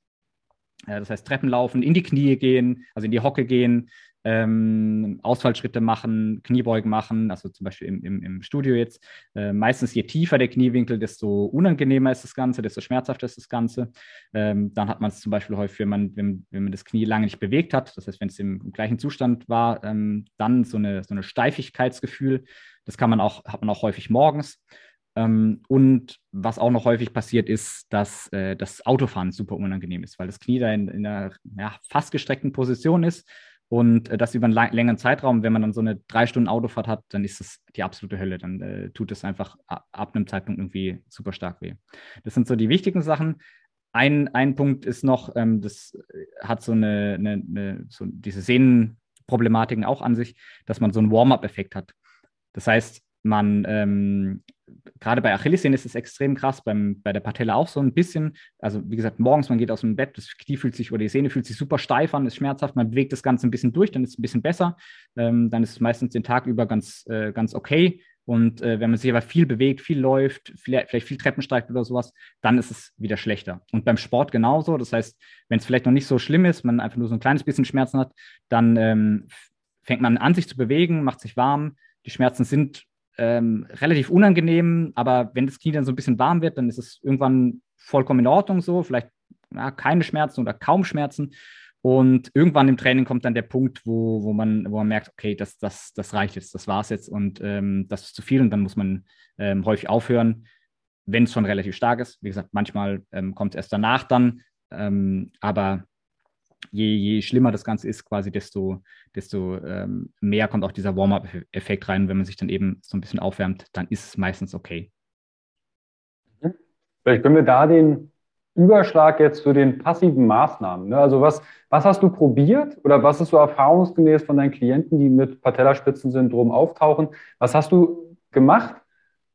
Äh, das heißt, Treppenlaufen, in die Knie gehen, also in die Hocke gehen, ähm, Ausfallschritte machen, Kniebeugen machen, also zum Beispiel im, im, im Studio jetzt. Äh, meistens je tiefer der Kniewinkel, desto unangenehmer ist das Ganze, desto schmerzhafter ist das Ganze. Ähm, dann hat man es zum Beispiel häufig, wenn man, wenn, wenn man das Knie lange nicht bewegt hat, das heißt, wenn es im, im, gleichen Zustand war, ähm, dann so eine, so eine Steifigkeitsgefühl. Das kann man auch, hat man auch häufig morgens. Ähm, und was auch noch häufig passiert ist, dass äh, das Autofahren super unangenehm ist, weil das Knie da in, in einer ja, fast gestreckten Position ist und äh, das über einen längeren Zeitraum, wenn man dann so eine drei Stunden Autofahrt hat, dann ist das die absolute Hölle. Dann äh, tut es einfach ab einem Zeitpunkt irgendwie super stark weh. Das sind so die wichtigen Sachen. Ein, ein Punkt ist noch, ähm, das hat so eine, eine, eine so diese Sehnenproblematiken auch an sich, dass man so einen Warm-up-Effekt hat. Das heißt, man ähm, gerade bei Achillessehnen ist es extrem krass, beim, bei der Patella auch so ein bisschen. Also wie gesagt, morgens, man geht aus dem Bett, das Knie fühlt sich oder die Sehne fühlt sich super steif an, ist schmerzhaft, man bewegt das Ganze ein bisschen durch, dann ist es ein bisschen besser. Ähm, dann ist es meistens den Tag über ganz, äh, ganz okay. Und äh, wenn man sich aber viel bewegt, viel läuft, vielleicht, vielleicht viel Treppen steigt oder sowas, dann ist es wieder schlechter. Und beim Sport genauso. Das heißt, wenn es vielleicht noch nicht so schlimm ist, man einfach nur so ein kleines bisschen Schmerzen hat, dann ähm, fängt man an, sich zu bewegen, macht sich warm. Die Schmerzen sind ähm, relativ unangenehm, aber wenn das Knie dann so ein bisschen warm wird, dann ist es irgendwann vollkommen in Ordnung so, vielleicht ja, keine Schmerzen oder kaum Schmerzen. Und irgendwann im Training kommt dann der Punkt, wo, wo, man, wo man merkt, okay, das, das, das reicht jetzt, das war es jetzt und ähm, das ist zu viel und dann muss man ähm, häufig aufhören, wenn es schon relativ stark ist. Wie gesagt, manchmal ähm, kommt es erst danach dann, ähm, aber je, je schlimmer das Ganze ist, quasi, desto, desto ähm, mehr kommt auch dieser Warm-up-Effekt rein. Wenn man sich dann eben so ein bisschen aufwärmt, dann ist es meistens okay. Mhm. Vielleicht können wir da den Überschlag jetzt zu den passiven Maßnahmen. Ne? Also was, was hast du probiert oder was ist so erfahrungsgemäß von deinen Klienten, die mit Patellaspitzensyndrom auftauchen? Was hast du gemacht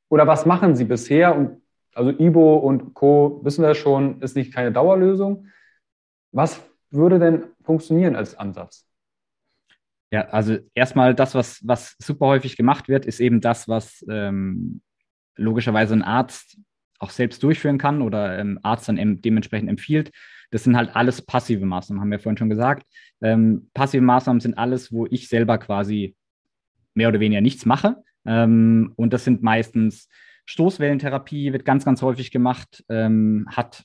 oder was machen sie bisher? Und also Ibo und Co. wissen wir schon, ist nicht keine Dauerlösung. Was würde denn funktionieren als Ansatz? Ja, also erstmal das, was, was super häufig gemacht wird, ist eben das, was ähm, logischerweise ein Arzt auch selbst durchführen kann oder ähm, Arzt dann dementsprechend empfiehlt. Das sind halt alles passive Maßnahmen, haben wir vorhin schon gesagt. Ähm, passive Maßnahmen sind alles, wo ich selber quasi mehr oder weniger nichts mache. Ähm, und das sind meistens Stoßwellentherapie, wird ganz, ganz häufig gemacht, ähm, hat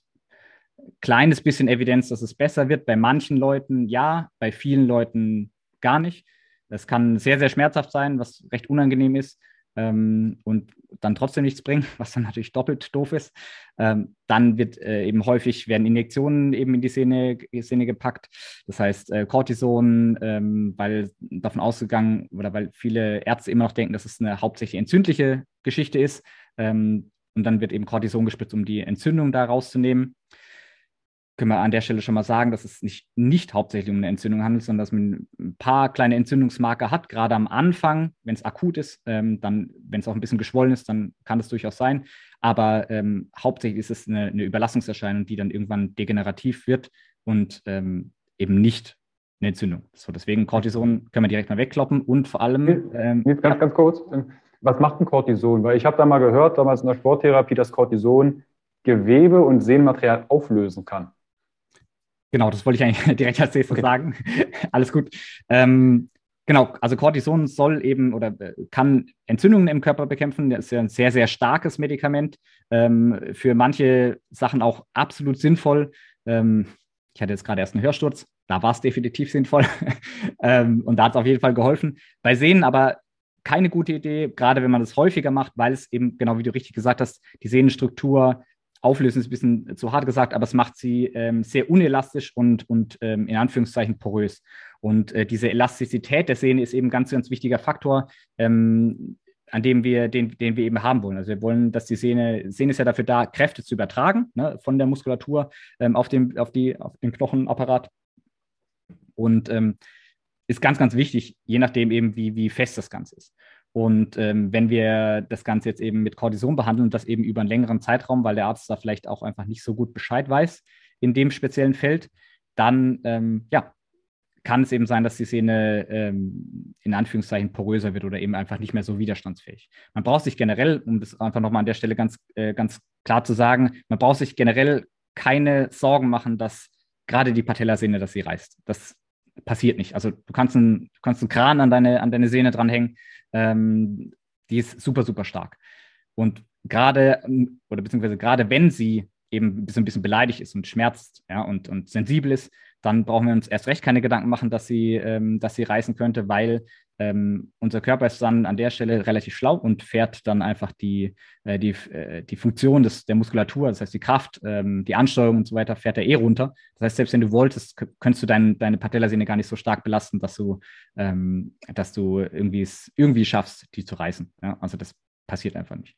kleines bisschen Evidenz, dass es besser wird. Bei manchen Leuten ja, bei vielen Leuten gar nicht. Das kann sehr, sehr schmerzhaft sein, was recht unangenehm ist ähm, und dann trotzdem nichts bringen, was dann natürlich doppelt doof ist. Ähm, dann wird äh, eben häufig werden Injektionen eben in die Szene, Szene gepackt. Das heißt äh, Cortison, ähm, weil davon ausgegangen oder weil viele Ärzte immer noch denken, dass es eine hauptsächlich entzündliche Geschichte ist. Ähm, und dann wird eben Cortison gespritzt, um die Entzündung da rauszunehmen können wir an der Stelle schon mal sagen, dass es nicht, nicht hauptsächlich um eine Entzündung handelt, sondern dass man ein paar kleine Entzündungsmarker hat, gerade am Anfang, wenn es akut ist, ähm, dann, wenn es auch ein bisschen geschwollen ist, dann kann es durchaus sein. Aber ähm, hauptsächlich ist es eine, eine, Überlastungserscheinung, die dann irgendwann degenerativ wird und ähm, eben nicht eine Entzündung. So, deswegen Cortison können wir direkt mal wegkloppen und vor allem. Ähm, ganz, ganz kurz, was macht ein Cortison? Weil ich habe da mal gehört, damals in der Sporttherapie, dass Cortison Gewebe und Sehnenmaterial auflösen kann. Genau, das wollte ich eigentlich direkt als nächstes okay. sagen. Alles gut. Ähm, genau, also Cortison soll eben oder äh, kann Entzündungen im Körper bekämpfen. Das ist ja ein sehr, sehr starkes Medikament. Ähm, für manche Sachen auch absolut sinnvoll. Ähm, ich hatte jetzt gerade erst einen Hörsturz. Da war es definitiv sinnvoll. ähm, und da hat es auf jeden Fall geholfen. Bei Sehnen aber keine gute Idee, gerade wenn man das häufiger macht, weil es eben, genau wie du richtig gesagt hast, die Sehnenstruktur auflösen ist ein bisschen zu hart gesagt, aber es macht sie ähm, sehr unelastisch und, und ähm, in Anführungszeichen porös. Und äh, diese Elastizität der Sehne ist eben ein ganz, ganz wichtiger Faktor, ähm, an dem wir, den, den wir eben haben wollen. Also wir wollen, dass die Sehne, Sehne ist ja dafür da, Kräfte zu übertragen, ne, von der Muskulatur ähm, auf, den, auf, die, auf den Knochenapparat. Und ähm, ist ganz, ganz wichtig, je nachdem eben, wie, wie fest das Ganze ist. Und ähm, wenn wir das Ganze jetzt eben mit Cortison behandeln, das eben über einen längeren Zeitraum, weil der Arzt da vielleicht auch einfach nicht so gut Bescheid weiß in dem speziellen Feld, dann ähm, ja, kann es eben sein, dass die Sehne ähm, in Anführungszeichen poröser wird oder eben einfach nicht mehr so widerstandsfähig. Man braucht sich generell, um das einfach nochmal an der Stelle ganz, äh, ganz klar zu sagen, man braucht sich generell keine Sorgen machen, dass gerade die Patellasehne, dass sie reißt. Das passiert nicht. Also du kannst einen, du kannst einen Kran an deine, an deine Sehne dranhängen, ähm, die ist super, super stark. Und gerade, oder beziehungsweise gerade wenn sie eben bisschen, ein bisschen beleidigt ist und schmerzt ja, und, und sensibel ist, dann brauchen wir uns erst recht keine Gedanken machen, dass sie, ähm, dass sie reißen könnte, weil ähm, unser Körper ist dann an der Stelle relativ schlau und fährt dann einfach die, äh, die, äh, die Funktion des, der Muskulatur, das heißt die Kraft, ähm, die Ansteuerung und so weiter, fährt er eh runter. Das heißt, selbst wenn du wolltest, könntest du dein, deine Patellasehne gar nicht so stark belasten, dass du, ähm, dass du irgendwie, irgendwie schaffst, die zu reißen. Ja? Also das passiert einfach nicht.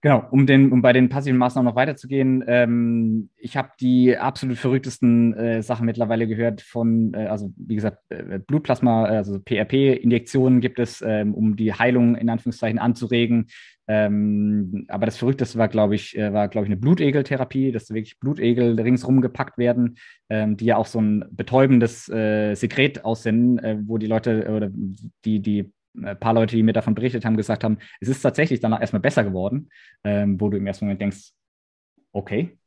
Genau, um, den, um bei den passiven Maßnahmen noch weiterzugehen, ähm, ich habe die absolut verrücktesten äh, Sachen mittlerweile gehört von, äh, also wie gesagt, äh, Blutplasma, also PRP-Injektionen gibt es, ähm, um die Heilung in Anführungszeichen anzuregen. Ähm, aber das Verrückteste war, glaube ich, äh, war, glaube ich, eine Blutegeltherapie, dass wirklich Blutegel ringsrum gepackt werden, ähm, die ja auch so ein betäubendes äh, Sekret aussenden, äh, wo die Leute oder die, die ein äh, paar Leute, die mir davon berichtet haben, gesagt haben, es ist tatsächlich danach erstmal besser geworden, ähm, wo du im ersten Moment denkst, okay,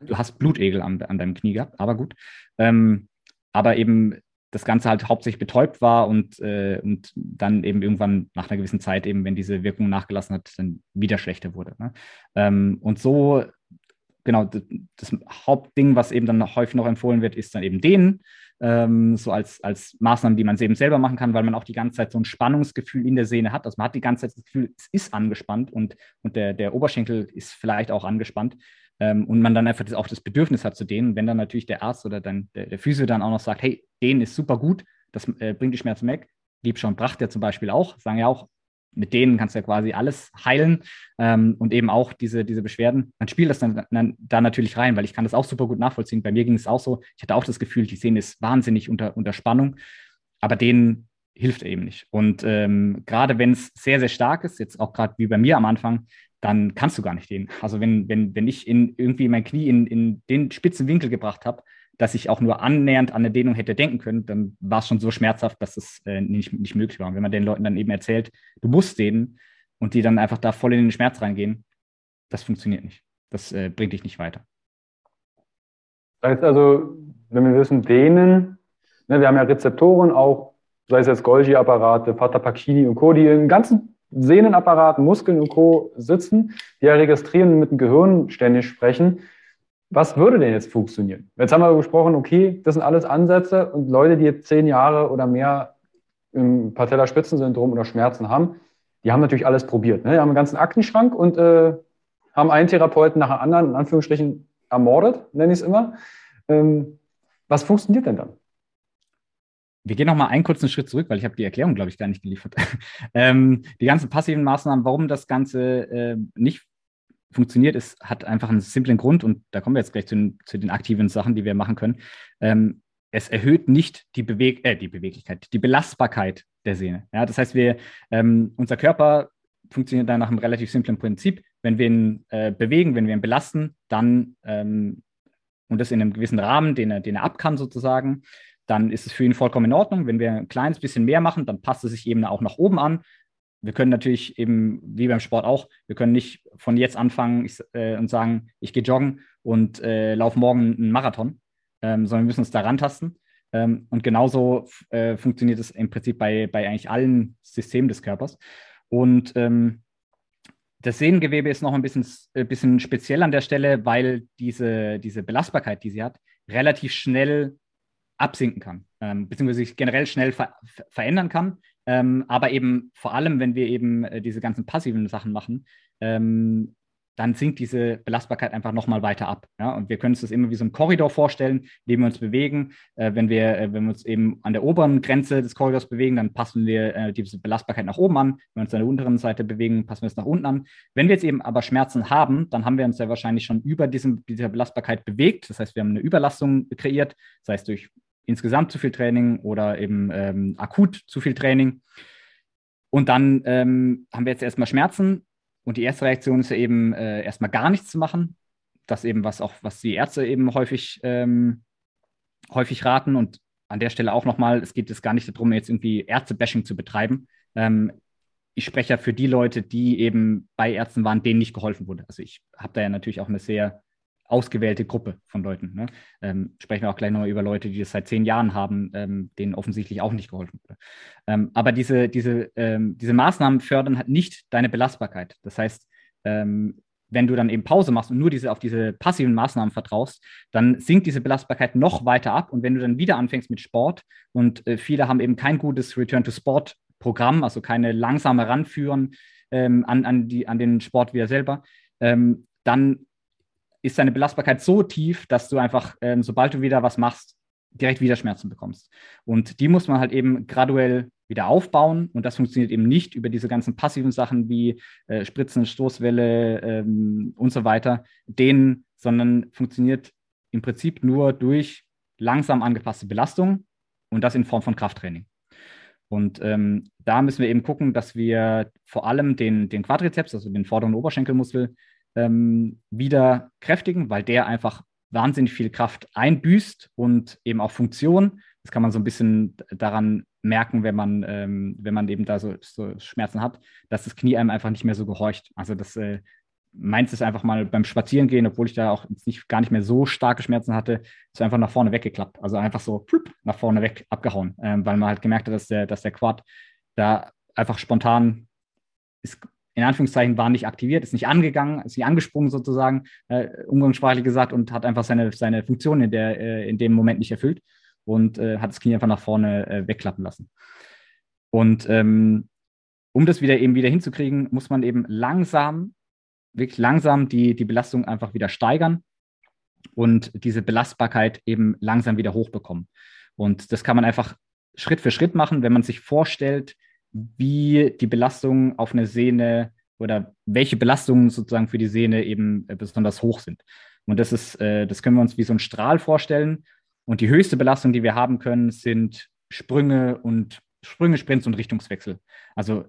du hast Blutegel an, an deinem Knie gehabt, aber gut. Ähm, aber eben das Ganze halt hauptsächlich betäubt war und, äh, und dann eben irgendwann nach einer gewissen Zeit, eben wenn diese Wirkung nachgelassen hat, dann wieder schlechter wurde. Ne? Ähm, und so, genau, das, das, Hauptding, was eben dann häufig noch empfohlen wird, ist dann eben denen ähm, so als, als Maßnahmen, die man eben selber machen kann, weil man auch die ganze Zeit so ein Spannungsgefühl in der Sehne hat. Also man hat die ganze Zeit das Gefühl, es ist angespannt und, und der, der Oberschenkel ist vielleicht auch angespannt. Ähm, und man dann einfach das, auch das Bedürfnis hat zu dehnen. Wenn dann natürlich der Arzt oder dann der, der Physio dann auch noch sagt, hey, dehnen ist super gut, das äh, bringt die Schmerzen weg. Liebscher Bracht ja zum Beispiel auch, sagen ja auch, mit denen kannst du ja quasi alles heilen ähm, und eben auch diese, diese Beschwerden. Man spielt das dann, dann da natürlich rein, weil ich kann das auch super gut nachvollziehen. Bei mir ging es auch so. Ich hatte auch das Gefühl, die Szene ist wahnsinnig unter, unter Spannung, aber denen hilft eben nicht. Und ähm, gerade wenn es sehr, sehr stark ist, jetzt auch gerade wie bei mir am Anfang, dann kannst du gar nicht den. Also wenn, wenn, wenn ich in, irgendwie mein Knie in, in den spitzen Winkel gebracht habe, dass ich auch nur annähernd an eine Dehnung hätte denken können, dann war es schon so schmerzhaft, dass es äh, nicht, nicht möglich war. Und wenn man den Leuten dann eben erzählt, du musst dehnen und die dann einfach da voll in den Schmerz reingehen, das funktioniert nicht. Das äh, bringt dich nicht weiter. Das heißt also, wenn wir wissen, dehnen, ne, wir haben ja Rezeptoren auch, sei es jetzt Golgi-Apparate, Fata Pacini und Co., die im ganzen Sehnenapparat, Muskeln und Co. sitzen, die ja registrieren und mit dem Gehirn ständig sprechen was würde denn jetzt funktionieren? Jetzt haben wir gesprochen, okay, das sind alles Ansätze und Leute, die jetzt zehn Jahre oder mehr im Patellaspitzensyndrom oder Schmerzen haben, die haben natürlich alles probiert. Ne? Die haben einen ganzen Aktenschrank und äh, haben einen Therapeuten nach dem anderen, in Anführungsstrichen, ermordet, nenne ich es immer. Ähm, was funktioniert denn dann? Wir gehen noch mal einen kurzen Schritt zurück, weil ich habe die Erklärung, glaube ich, gar nicht geliefert. ähm, die ganzen passiven Maßnahmen, warum das Ganze äh, nicht funktioniert, ist, hat einfach einen simplen Grund und da kommen wir jetzt gleich zu den, zu den aktiven Sachen, die wir machen können. Ähm, es erhöht nicht die, Beweg äh, die Beweglichkeit, die Belastbarkeit der Sehne. Ja, das heißt, wir, ähm, unser Körper funktioniert dann nach einem relativ simplen Prinzip. Wenn wir ihn äh, bewegen, wenn wir ihn belasten, dann ähm, und das in einem gewissen Rahmen, den er, den er ab kann sozusagen, dann ist es für ihn vollkommen in Ordnung. Wenn wir ein kleines bisschen mehr machen, dann passt es sich eben auch nach oben an wir können natürlich eben, wie beim Sport auch, wir können nicht von jetzt anfangen ich, äh, und sagen, ich gehe joggen und äh, laufe morgen einen Marathon. ähm, sondern wir müssen uns daran tasten. Ähm, und genauso äh, funktioniert es im Prinzip bei, bei eigentlich allen Systemen des Körpers. Und ähm, das Sehnengewebe ist noch ein bisschen, äh, bisschen speziell an der Stelle, weil diese, diese Belastbarkeit, die sie hat, relativ schnell absinken kann, ähm, beziehungsweise sich generell schnell ver verändern kann. Ähm, aber eben vor allem, wenn wir eben äh, diese ganzen passiven Sachen machen, ähm, dann sinkt diese Belastbarkeit einfach nochmal weiter ab. Ja? Und wir können uns das immer wie so ein Korridor vorstellen, in dem wir uns bewegen. Äh, wenn, wir, äh, wenn wir uns eben an der oberen Grenze des Korridors bewegen, dann passen wir äh, diese Belastbarkeit nach oben an. Wenn wir uns an der unteren Seite bewegen, passen wir es nach unten an. Wenn wir jetzt eben aber Schmerzen haben, dann haben wir uns ja wahrscheinlich schon über diesem, dieser Belastbarkeit bewegt. Das heißt, wir haben eine Überlastung kreiert, sei es durch insgesamt zu viel Training oder eben ähm, akut zu viel Training. Und dann ähm, haben wir jetzt erstmal Schmerzen und die erste Reaktion ist ja eben äh, erstmal gar nichts zu machen. Das eben, was auch, was die Ärzte eben häufig, ähm, häufig raten. Und an der Stelle auch nochmal, es geht jetzt gar nicht darum, jetzt irgendwie Ärzte-Bashing zu betreiben. Ähm, ich spreche ja für die Leute, die eben bei Ärzten waren, denen nicht geholfen wurde. Also ich habe da ja natürlich auch eine sehr ausgewählte Gruppe von Leuten. Ne? Ähm, sprechen wir auch gleich nochmal über Leute, die das seit zehn Jahren haben, ähm, denen offensichtlich auch nicht geholfen wurde. Ähm, aber diese, diese, ähm, diese Maßnahmen fördern halt nicht deine Belastbarkeit. Das heißt, ähm, wenn du dann eben Pause machst und nur diese, auf diese passiven Maßnahmen vertraust, dann sinkt diese Belastbarkeit noch weiter ab. Und wenn du dann wieder anfängst mit Sport und äh, viele haben eben kein gutes Return-to-Sport-Programm, also keine langsame Ranführen ähm, an, an, die, an den Sport wieder selber, dann ist deine Belastbarkeit so tief, dass du einfach, ähm, sobald du wieder was machst, direkt wieder Schmerzen bekommst. Und die muss man halt eben graduell wieder aufbauen. Und das funktioniert eben nicht über diese ganzen passiven Sachen wie äh, Spritzen, Stoßwelle ähm, und so weiter, denen, sondern funktioniert im Prinzip nur durch langsam angepasste Belastung und das in Form von Krafttraining. Und ähm, da müssen wir eben gucken, dass wir vor allem den, den Quadrizeps, also den vorderen Oberschenkelmuskel, ähm, wieder kräftigen, weil der einfach wahnsinnig viel Kraft einbüßt und eben auch Funktion. Das kann man so ein bisschen daran merken, wenn man, ähm, wenn man eben da so, so, Schmerzen hat, dass das Knie einem einfach nicht mehr so gehorcht. Also das äh, meins ist einfach mal beim Spazierengehen, obwohl ich da auch nicht, gar nicht mehr so starke Schmerzen hatte, ist einfach nach vorne weggeklappt. Also einfach so plupp, nach vorne weg abgehauen, ähm, weil man halt gemerkt hat, dass der, dass der Quad da einfach spontan ist in Anführungszeichen war nicht aktiviert, ist nicht angegangen, ist nicht angesprungen sozusagen, äh, umgangssprachlich gesagt, und hat einfach seine, seine Funktion in, der, äh, in dem Moment nicht erfüllt und äh, hat das Knie einfach nach vorne äh, wegklappen lassen. Und ähm, um das wieder eben wieder hinzukriegen, muss man eben langsam, wirklich langsam die, die Belastung einfach wieder steigern und diese Belastbarkeit eben langsam wieder hochbekommen. Und das kann man einfach Schritt für Schritt machen, wenn man sich vorstellt, wie die Belastungen auf eine Sehne oder welche Belastungen sozusagen für die Sehne eben äh, besonders hoch sind. Und das ist, äh, das können wir uns wie so ein Strahl vorstellen. Und die höchste Belastung, die wir haben können, sind Sprünge und Sprünge, Sprints und Richtungswechsel. Also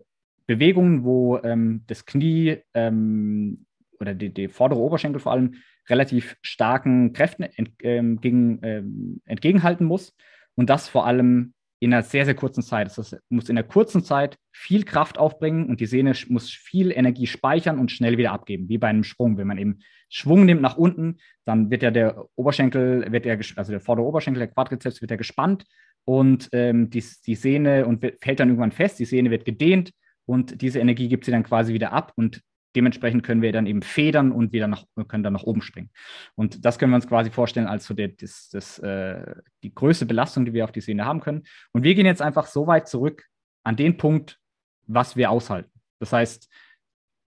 Bewegungen, wo ähm, das Knie ähm, oder die, die, vordere Oberschenkel vor allem relativ starken Kräften ent, ähm, entgegenhalten muss. Und das vor allem in einer sehr, sehr kurzen Zeit. Das muss in einer kurzen Zeit viel Kraft aufbringen und die Sehne muss viel Energie speichern und schnell wieder abgeben, wie bei einem Sprung. Wenn man eben Schwung nimmt nach unten, dann wird ja der Oberschenkel, wird der, also der vordere Oberschenkel, der Quadrizeps wird ja gespannt und ähm, die, die Sehne und fällt dann irgendwann fest, die Sehne wird gedehnt und diese Energie gibt sie dann quasi wieder ab und dementsprechend können wir dann eben federn und wieder nach, können dann nach oben springen. Und das können wir uns quasi vorstellen als so der, das, das, äh, die größte Belastung, die wir auf die Sehne haben können. Und wir gehen jetzt einfach so weit zurück an den Punkt, was wir aushalten. Das heißt,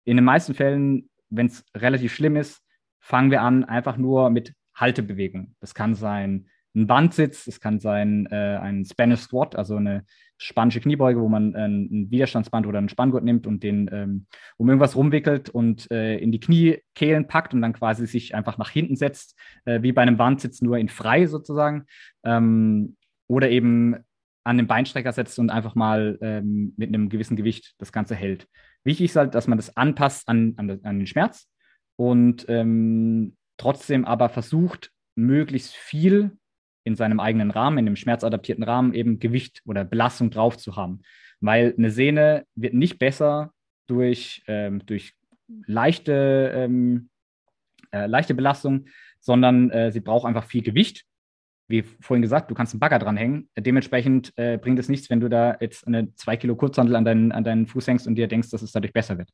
in den meisten Fällen, wenn es relativ schlimm ist, fangen wir an einfach nur mit Haltebewegungen. Das kann sein ein Bandsitz, es kann sein äh, ein Spanish Squat, also eine spanische Kniebeuge, wo man äh, ein Widerstandsband oder einen Spanngurt nimmt und den ähm, um irgendwas rumwickelt und äh, in die Kniekehlen packt und dann quasi sich einfach nach hinten setzt, äh, wie bei einem Bandsitz, nur in frei sozusagen. Ähm, oder eben an den Beinstrecker setzt und einfach mal ähm, mit einem gewissen Gewicht das Ganze hält. Wichtig ist halt, dass man das anpasst an, an, an den Schmerz und ähm, trotzdem aber versucht, möglichst viel in seinem eigenen Rahmen, in dem schmerzadaptierten Rahmen eben Gewicht oder Belastung drauf zu haben. Weil eine Sehne wird nicht besser durch, ähm, durch leichte, ähm, äh, leichte Belastung, sondern äh, sie braucht einfach viel Gewicht. wie vorhin gesagt, du kannst einen Bagger dranhängen. Dementsprechend äh, bringt es nichts, wenn du da jetzt eine 2 Kilo Kurzhandel an deinen, an deinen Fuß hängst und dir denkst, dass es dadurch besser wird.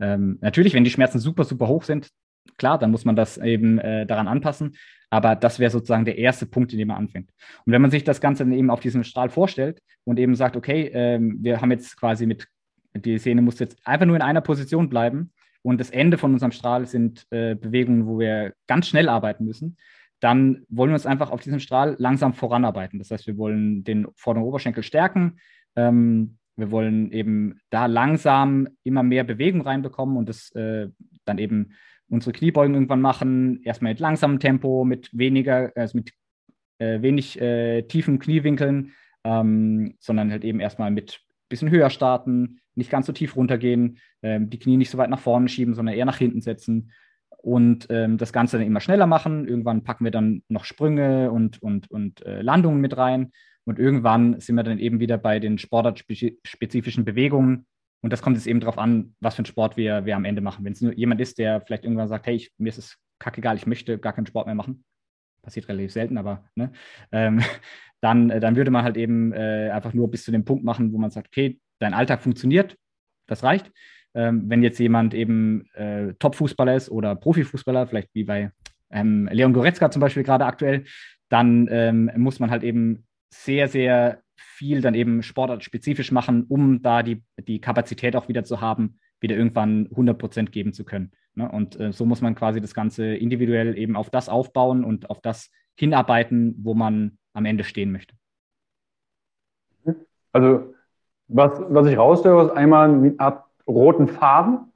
Ähm, natürlich, wenn die Schmerzen super, super hoch sind, klar, dann muss man das eben äh, daran anpassen. Aber das wäre sozusagen der erste Punkt, in dem man anfängt. Und wenn man sich das Ganze dann eben auf diesem Strahl vorstellt und eben sagt, okay, ähm, wir haben jetzt quasi mit, die Szene muss jetzt einfach nur in einer Position bleiben und das Ende von unserem Strahl sind äh, Bewegungen, wo wir ganz schnell arbeiten müssen, dann wollen wir uns einfach auf diesem Strahl langsam voranarbeiten. Das heißt, wir wollen den vorderen Oberschenkel stärken. Ähm, wir wollen eben da langsam immer mehr Bewegung reinbekommen und das äh, dann eben unsere Kniebeugen irgendwann machen, erstmal mit langsamem Tempo, mit weniger, also mit äh, wenig äh, tiefen Kniewinkeln, ähm, sondern halt eben erstmal mit ein bisschen höher starten, nicht ganz so tief runtergehen, ähm, die Knie nicht so weit nach vorne schieben, sondern eher nach hinten setzen und ähm, das Ganze dann immer schneller machen. Irgendwann packen wir dann noch Sprünge und, und, und äh, Landungen mit rein. Und irgendwann sind wir dann eben wieder bei den sportartspezifischen Bewegungen, und das kommt jetzt eben darauf an, was für einen Sport wir, wir am Ende machen. Wenn es nur jemand ist, der vielleicht irgendwann sagt, hey, ich, mir ist es kackegal, ich möchte gar keinen Sport mehr machen, passiert relativ selten, aber ne, ähm, dann, äh, dann würde man halt eben äh, einfach nur bis zu dem Punkt machen, wo man sagt, okay, dein Alltag funktioniert, das reicht. Ähm, wenn jetzt jemand eben äh, Top-Fußballer ist oder Profifußballer, vielleicht wie bei ähm, Leon Goretzka zum Beispiel gerade aktuell, dann ähm, muss man halt eben sehr, sehr viel dann eben sportartspezifisch machen, um da die, die Kapazität auch wieder zu haben, wieder irgendwann 100 Prozent geben zu können. Ne? Und äh, so muss man quasi das Ganze individuell eben auf das aufbauen und auf das hinarbeiten, wo man am Ende stehen möchte. Also, was, was ich raushöre, ist einmal eine Art roten Faden.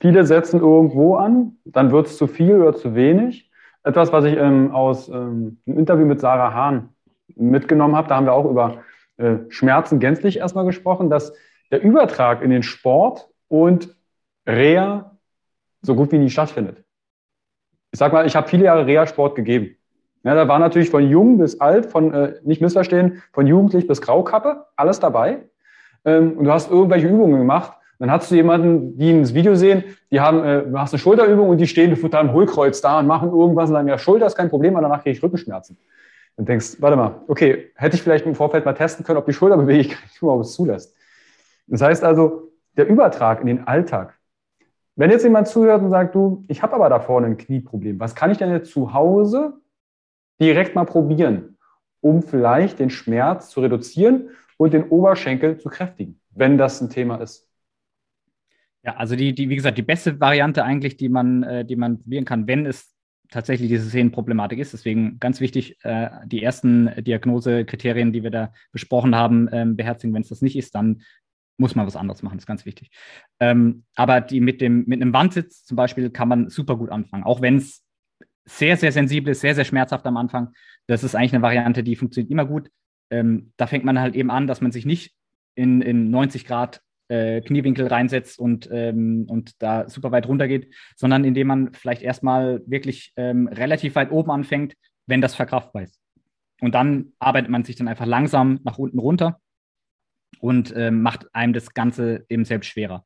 Viele setzen irgendwo an, dann wird es zu viel oder zu wenig. Etwas, was ich ähm, aus ähm, einem Interview mit Sarah Hahn mitgenommen habe, da haben wir auch über äh, Schmerzen gänzlich erstmal gesprochen, dass der Übertrag in den Sport und Reha so gut wie nie stattfindet. Ich sag mal, ich habe viele Jahre Reha-Sport gegeben. Ja, da war natürlich von jung bis alt, von äh, nicht missverstehen, von jugendlich bis Graukappe, alles dabei. Ähm, und du hast irgendwelche Übungen gemacht. Dann hast du jemanden, die ins Video sehen, die haben, äh, du hast eine Schulterübung und die stehen total im Hohlkreuz da und machen irgendwas und sagen, Schulter ist kein Problem, aber danach kriege ich Rückenschmerzen und denkst, warte mal, okay, hätte ich vielleicht im Vorfeld mal testen können, ob die Schulterbewegung überhaupt zulässt. Das heißt also, der Übertrag in den Alltag. Wenn jetzt jemand zuhört und sagt, du, ich habe aber da vorne ein Knieproblem, was kann ich denn jetzt zu Hause direkt mal probieren, um vielleicht den Schmerz zu reduzieren und den Oberschenkel zu kräftigen, wenn das ein Thema ist? Ja, also die, die, wie gesagt, die beste Variante eigentlich, die man, äh, die man probieren kann, wenn es tatsächlich diese Sehnenproblematik ist. Deswegen ganz wichtig, äh, die ersten Diagnosekriterien, die wir da besprochen haben, ähm, beherzigen. Wenn es das nicht ist, dann muss man was anderes machen, das ist ganz wichtig. Ähm, aber die mit, dem, mit einem Wandsitz zum Beispiel kann man super gut anfangen, auch wenn es sehr, sehr sensibel ist, sehr, sehr schmerzhaft am Anfang. Das ist eigentlich eine Variante, die funktioniert immer gut. Ähm, da fängt man halt eben an, dass man sich nicht in, in 90 Grad äh, Kniewinkel reinsetzt und, ähm, und da super weit runter geht, sondern indem man vielleicht erstmal wirklich ähm, relativ weit oben anfängt, wenn das verkraftbar ist. Und dann arbeitet man sich dann einfach langsam nach unten runter und ähm, macht einem das Ganze eben selbst schwerer.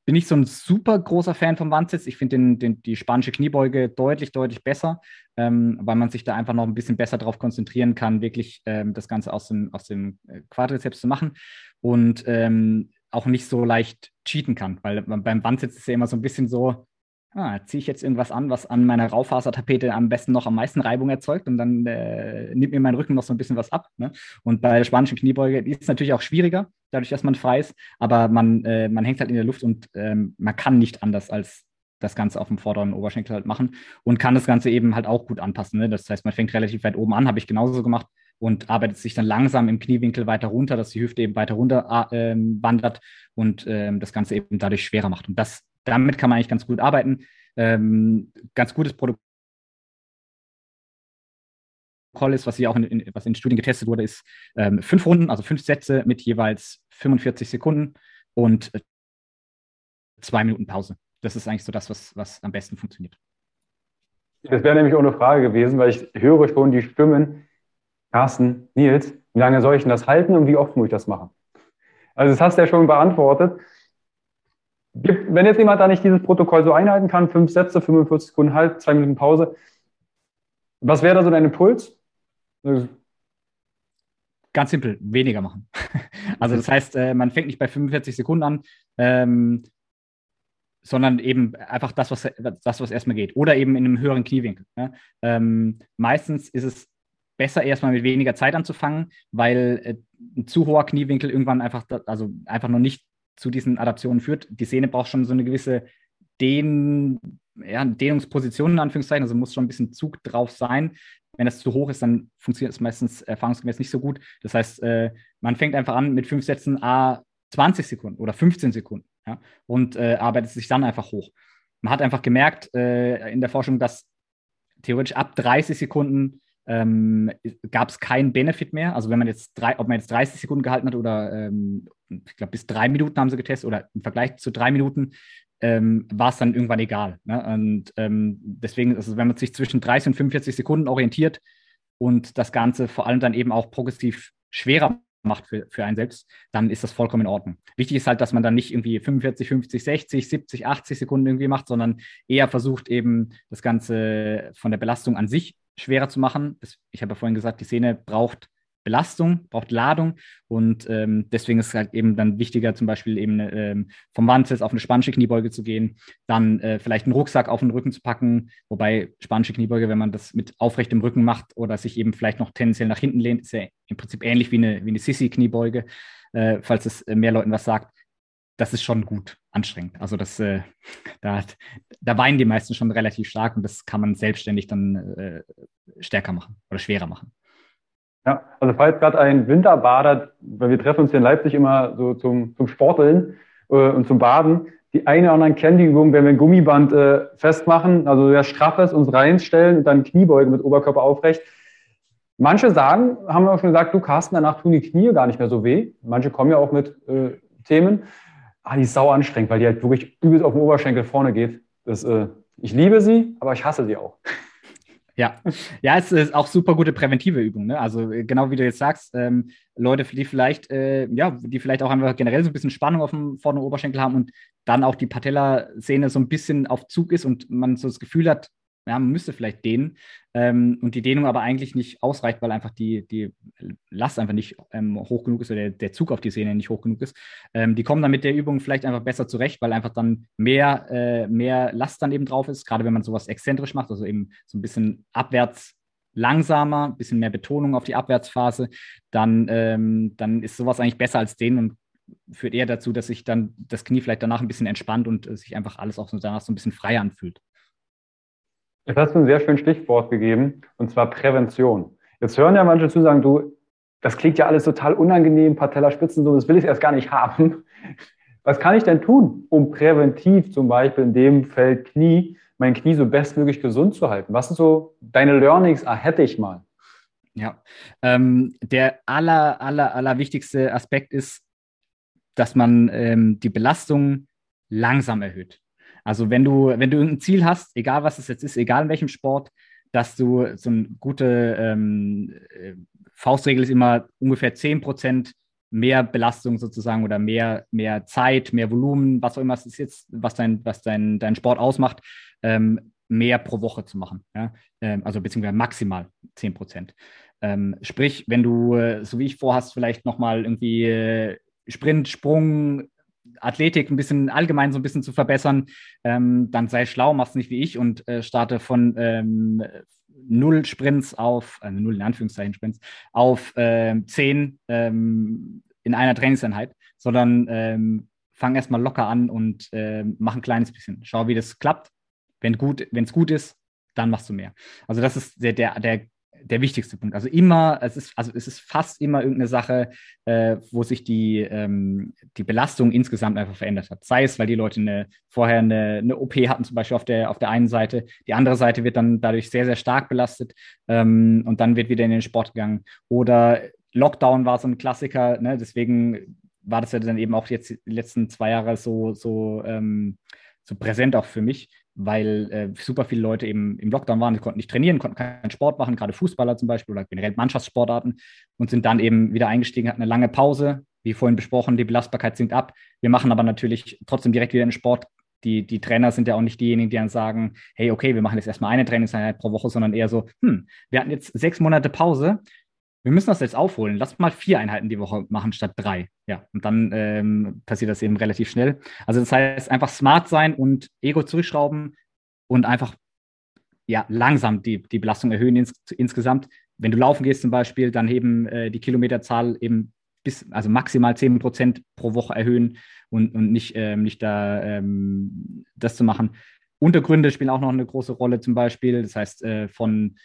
Ich bin nicht so ein super großer Fan vom Wandsitz. Ich finde den, den, die spanische Kniebeuge deutlich, deutlich besser, ähm, weil man sich da einfach noch ein bisschen besser darauf konzentrieren kann, wirklich ähm, das Ganze aus dem, aus dem äh, Quadrizeps zu machen und ähm, auch nicht so leicht cheaten kann, weil beim Bandsitz ist ja immer so ein bisschen so, ah, ziehe ich jetzt irgendwas an, was an meiner Raufasertapete am besten noch am meisten Reibung erzeugt und dann äh, nimmt mir mein Rücken noch so ein bisschen was ab. Ne? Und bei der spanischen Kniebeuge ist es natürlich auch schwieriger, dadurch, dass man frei ist, aber man, äh, man hängt halt in der Luft und ähm, man kann nicht anders als das Ganze auf dem vorderen Oberschenkel halt machen und kann das Ganze eben halt auch gut anpassen. Ne? Das heißt, man fängt relativ weit oben an, habe ich genauso gemacht und arbeitet sich dann langsam im Kniewinkel weiter runter, dass die Hüfte eben weiter runter äh, wandert und ähm, das Ganze eben dadurch schwerer macht. Und das, damit kann man eigentlich ganz gut arbeiten. Ähm, ganz gutes Protokoll ist, was hier auch in, in, was in Studien getestet wurde, ist ähm, fünf Runden, also fünf Sätze mit jeweils 45 Sekunden und äh, zwei Minuten Pause. Das ist eigentlich so das, was, was am besten funktioniert. Das wäre nämlich eine Frage gewesen, weil ich höre schon die Stimmen, Carsten, Nils, wie lange soll ich denn das halten und wie oft muss ich das machen? Also das hast du ja schon beantwortet. Wenn jetzt jemand da nicht dieses Protokoll so einhalten kann, fünf Sätze, 45 Sekunden halt, zwei Minuten Pause, was wäre da so dein Impuls? Ganz simpel, weniger machen. also das heißt, äh, man fängt nicht bei 45 Sekunden an, ähm, sondern eben einfach das, was, das, was erstmal geht. Oder eben in einem höheren Kniewinkel. Ne? Ähm, meistens ist es besser, erstmal mit weniger Zeit anzufangen, weil äh, ein zu hoher Kniewinkel irgendwann einfach, also einfach noch nicht zu diesen Adaptionen führt. Die Sehne braucht schon so eine gewisse Dehn, ja, Dehnungsposition, in Anführungszeichen, also muss schon ein bisschen Zug drauf sein. Wenn das zu hoch ist, dann funktioniert es meistens erfahrungsgemäß nicht so gut. Das heißt, äh, man fängt einfach an mit fünf Sätzen A 20 Sekunden oder 15 Sekunden ja, und äh, arbeitet sich dann einfach hoch. Man hat einfach gemerkt äh, in der Forschung, dass theoretisch ab 30 Sekunden ähm, gab es keinen Benefit mehr. Also wenn man jetzt drei, ob man jetzt 30 Sekunden gehalten hat oder ähm, ich glaube bis drei Minuten haben sie getestet oder im Vergleich zu drei Minuten ähm, war es dann irgendwann egal. Ne? Und ähm, deswegen, also wenn man sich zwischen 30 und 45 Sekunden orientiert und das Ganze vor allem dann eben auch progressiv schwerer macht für, für einen selbst, dann ist das vollkommen in Ordnung. Wichtig ist halt, dass man dann nicht irgendwie 45, 50, 60, 70, 80 Sekunden irgendwie macht, sondern eher versucht eben das Ganze von der Belastung an sich schwerer zu machen. Ich habe ja vorhin gesagt, die Szene braucht Belastung, braucht Ladung und ähm, deswegen ist es halt eben dann wichtiger, zum Beispiel eben ähm, vom Wandsitz auf eine spanische Kniebeuge zu gehen, dann äh, vielleicht einen Rucksack auf den Rücken zu packen, wobei spanische Kniebeuge, wenn man das mit aufrechtem Rücken macht oder sich eben vielleicht noch tendenziell nach hinten lehnt, ist ja im Prinzip ähnlich wie eine, wie eine Sissi-Kniebeuge, äh, falls es äh, mehr Leuten was sagt. Das ist schon gut anstrengend. Also das, äh, da, da weinen die meisten schon relativ stark und das kann man selbstständig dann äh, stärker machen oder schwerer machen. Ja, also falls gerade ein Winterbader, weil wir treffen uns hier in Leipzig immer so zum, zum Sporteln äh, und zum Baden, die eine oder anderen kennen die Übung, wenn wir ein Gummiband äh, festmachen, also sehr straffes, uns reinstellen und dann Kniebeuge mit Oberkörper aufrecht. Manche sagen, haben wir auch schon gesagt, du Carsten, danach tun die Knie gar nicht mehr so weh. Manche kommen ja auch mit äh, Themen. Ah, die ist sau anstrengend, weil die halt wirklich übelst auf den Oberschenkel vorne geht. Das, äh, ich liebe sie, aber ich hasse sie auch. Ja, ja, es ist auch super gute präventive Übung. Ne? Also äh, genau wie du jetzt sagst, ähm, Leute, die vielleicht, äh, ja, die vielleicht auch einfach generell so ein bisschen Spannung auf dem vorderen Oberschenkel haben und dann auch die Patella-Szene so ein bisschen auf Zug ist und man so das Gefühl hat, ja, man müsste vielleicht dehnen ähm, und die Dehnung aber eigentlich nicht ausreicht, weil einfach die, die Last einfach nicht ähm, hoch genug ist oder der, der, Zug auf die Sehne nicht hoch genug ist. Ähm, die kommen dann mit der Übung vielleicht einfach besser zurecht, weil einfach dann mehr, äh, mehr Last dann eben drauf ist, gerade wenn man sowas exzentrisch macht, also eben so ein bisschen abwärts langsamer, ein bisschen mehr Betonung auf die Abwärtsphase, dann, ähm, dann ist sowas eigentlich besser als denen und führt eher dazu, dass sich dann das Knie vielleicht danach ein bisschen entspannt und äh, sich einfach alles auch so danach so ein bisschen freier anfühlt. Jetzt hast du ein sehr schönes Stichwort gegeben, und zwar Prävention. Jetzt hören ja manche zu sagen, du, das klingt ja alles total unangenehm, Patellaspitzen, so, das will ich erst gar nicht haben. Was kann ich denn tun, um präventiv zum Beispiel in dem Feld Knie, mein Knie so bestmöglich gesund zu halten? Was sind so deine Learnings? Ah, hätte ich mal. Ja, ähm, der aller, aller, aller wichtigste Aspekt ist, dass man ähm, die Belastung langsam erhöht. Also wenn du, wenn du irgendein Ziel hast, egal was es jetzt ist, egal in welchem Sport, dass du so eine gute ähm, äh, Faustregel ist immer ungefähr 10% mehr Belastung sozusagen oder mehr, mehr Zeit, mehr Volumen, was auch immer es ist jetzt, was dein, was dein, dein Sport ausmacht, ähm, mehr pro Woche zu machen. Ja? Ähm, also beziehungsweise maximal 10% Ähm, sprich, wenn du, äh, so wie ich vorhast, vielleicht nochmal irgendwie äh, Sprint, Sprung, Athletik ein bisschen allgemein so ein bisschen zu verbessern, ähm, dann sei schlau, mach's nicht wie ich und äh, starte von ähm, null Sprints auf, äh, null in Anführungszeichen Sprints, auf äh, zehn ähm, in einer Trainingseinheit, sondern ähm, fang erstmal locker an und äh, mach ein kleines bisschen. Schau, wie das klappt. Wenn gut, es gut ist, dann machst du mehr. Also das ist der, der, der der wichtigste Punkt. Also immer, es ist, also es ist fast immer irgendeine Sache, äh, wo sich die, ähm, die Belastung insgesamt einfach verändert hat. Sei es, weil die Leute eine, vorher eine, eine OP hatten, zum Beispiel auf der, auf der einen Seite, die andere Seite wird dann dadurch sehr, sehr stark belastet ähm, und dann wird wieder in den Sport gegangen. Oder Lockdown war so ein Klassiker, ne? deswegen war das ja dann eben auch jetzt die letzten zwei Jahre so, so, ähm, so präsent auch für mich weil äh, super viele Leute eben im Lockdown waren, sie konnten nicht trainieren, konnten keinen Sport machen, gerade Fußballer zum Beispiel oder generell Mannschaftssportarten und sind dann eben wieder eingestiegen, hatten eine lange Pause, wie vorhin besprochen, die Belastbarkeit sinkt ab. Wir machen aber natürlich trotzdem direkt wieder in den Sport, die, die Trainer sind ja auch nicht diejenigen, die dann sagen, hey, okay, wir machen jetzt erstmal eine Trainingseinheit pro Woche, sondern eher so, hm, wir hatten jetzt sechs Monate Pause, wir müssen das jetzt aufholen. Lass mal vier Einheiten die Woche machen statt drei. Ja, und dann ähm, passiert das eben relativ schnell. Also das heißt, einfach smart sein und Ego zurückschrauben und einfach ja, langsam die, die Belastung erhöhen ins, insgesamt. Wenn du laufen gehst zum Beispiel, dann eben äh, die Kilometerzahl eben bis, also maximal 10 Prozent pro Woche erhöhen und, und nicht, ähm, nicht da ähm, das zu machen. Untergründe spielen auch noch eine große Rolle zum Beispiel. Das heißt, äh, von